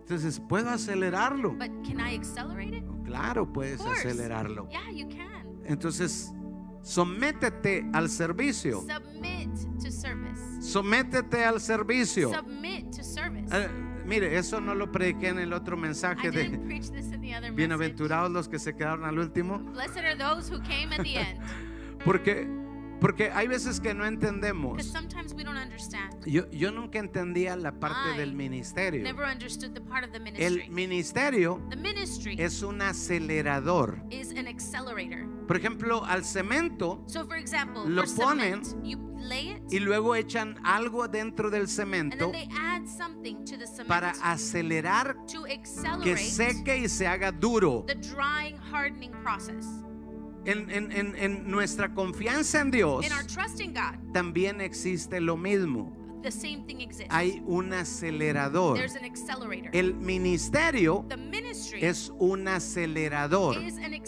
A: Entonces, ¿puedo acelerarlo?
B: It?
A: Claro, puedes acelerarlo.
B: Yeah, you can.
A: Entonces, sométete al servicio.
B: Submit to service.
A: Sométete al servicio. Eh, mire, eso no lo prediqué en el otro
B: I
A: mensaje
B: didn't
A: de
B: preach this in the other message.
A: bienaventurados los que se quedaron al último,
B: Blessed are those who came at the end.
A: porque porque hay veces que no entendemos.
B: sometimes we don't understand.
A: Yo, yo nunca entendía la parte
B: I
A: del ministerio.
B: Never understood the part of the
A: El
B: ministry.
A: ministerio
B: The ministry
A: es un acelerador.
B: is an accelerator.
A: Por ejemplo, al cemento
B: So, for example,
A: Lo
B: for cement,
A: ponen
B: you lay it,
A: y luego echan algo dentro del
B: and
A: cemento
B: then they add something to the cement
A: para acelerar
B: to
A: que
B: accelerate
A: seque y se haga duro.
B: the drying, hardening process.
A: En, en- en- nuestra confianza en Dios
B: In our trust in God,
A: también existe lo mismo.
B: the same thing exists.
A: Hay un acelerador.
B: There's an accelerator.
A: El ministerio
B: the ministry
A: es un acelerador.
B: is an accelerator.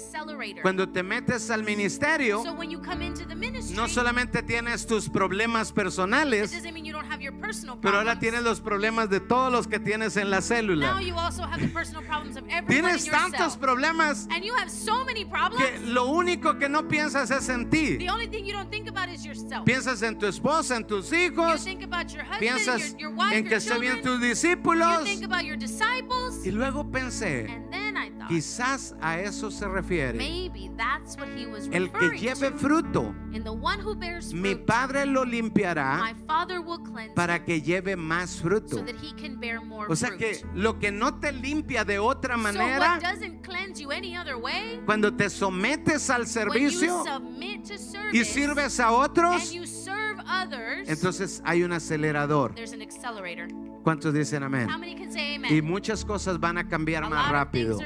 A: Cuando te metes al ministerio,
B: so when you come into the ministry,
A: no solamente tienes tus problemas personales,
B: mean you don't have your personal
A: pero
B: problems.
A: ahora tienes los problemas de todos los que tienes en la
B: now
A: célula.
B: you also have the personal problems of everyone
A: Tienes tantos problemas
B: And you have so many problems.
A: que lo único que no piensas es en ti.
B: the only thing you don't think about is yourself.
A: Piensas en tu esposa, en tus
B: you
A: hijos,
B: think about your husband,
A: piensas
B: your, your wife,
A: en que estén bien tus discípulos.
B: You think about your disciples.
A: Y luego pensé,
B: and then
A: quizás a eso se refiere.
B: maybe that's what he was
A: El que lleve
B: to.
A: fruto,
B: and the one who bears fruit,
A: mi Padre lo
B: my
A: limpiará
B: Father will cleanse
A: para que lleve más
B: so
A: fruto.
B: that he can bear more
A: O sea
B: fruit.
A: que lo que no te limpia de otra
B: so
A: manera,
B: what doesn't cleanse you any other way?
A: cuando te sometes al servicio
B: service
A: y sirves a otros,
B: others,
A: entonces hay un acelerador. ¿Cuántos dicen amén?
B: How many can say amen?
A: Y muchas cosas van a cambiar
B: a
A: más rápido.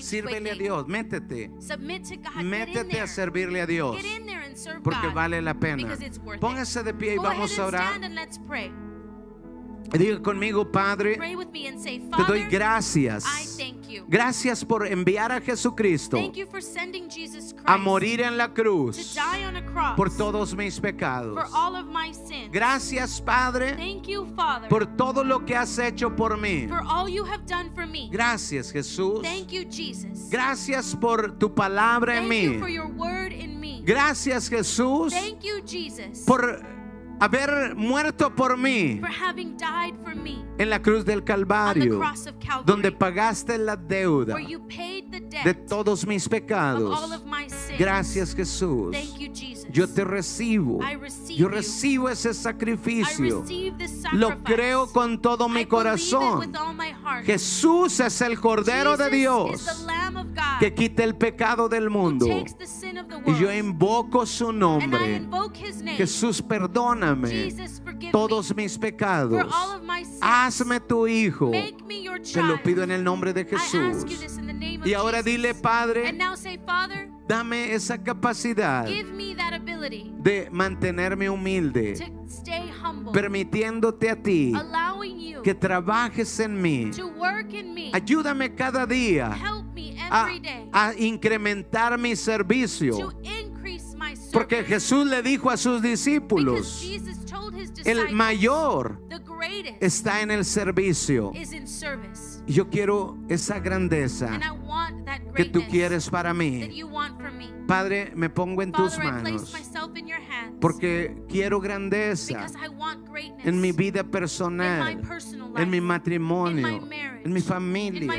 A: Sírvele a
B: quickly.
A: Dios, métete.
B: God.
A: Métete a servirle a Dios. Porque
B: God.
A: vale la pena. Póngase de pie y
B: Go
A: vamos a orar. Diga conmigo, Padre,
B: Pray with me and say,
A: te doy gracias.
B: I thank you.
A: Gracias por enviar a Jesucristo
B: Thank you for sending Jesus Christ
A: a morir en la
B: to
A: cruz
B: die on a cross
A: por todos mis pecados.
B: for all of my sins.
A: Gracias, Padre,
B: Thank you, Father,
A: por todo lo que has hecho por mí.
B: for all you have done for me.
A: Gracias, Jesús.
B: Thank you, Jesus.
A: Gracias por tu palabra en
B: Thank you for
A: mí.
B: your word in me.
A: Gracias, Jesús,
B: Thank you, Jesus,
A: por haber muerto por mí
B: for having died for me
A: en la cruz del Calvario,
B: cross of Calvary,
A: donde pagaste la deuda de todos mis pecados.
B: of my sins.
A: Gracias, Jesús. Yo te recibo. Yo recibo ese sacrificio. Lo creo con todo mi corazón. Jesús es el Cordero de Dios que quita el pecado del mundo. Y yo invoco su nombre. Jesús, perdóname todos mis pecados. Hazme tu hijo. Te lo pido en el nombre de Jesús. Y ahora dile, Padre, Dame esa capacidad de mantenerme humilde,
B: to stay humble,
A: permitiéndote a ti que trabajes en mí.
B: to work in me.
A: Ayúdame cada día a, incrementar mi servicio. Porque Jesús le dijo a sus discípulos, el mayor está en el servicio. Yo quiero esa grandeza que tú quieres para mí. Padre, me pongo en tus manos porque quiero grandeza en mi vida personal, en mi matrimonio, en mi familia,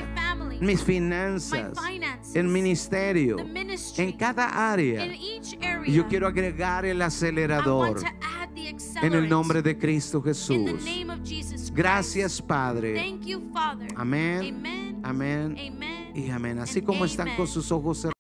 A: en mis finanzas, en ministerio, en cada área. yo quiero agregar el acelerador en el nombre de Cristo Jesús. Gracias, Padre.
B: Thank you, Father.
A: Amén, amén y amén. Así como están con sus ojos cerrados.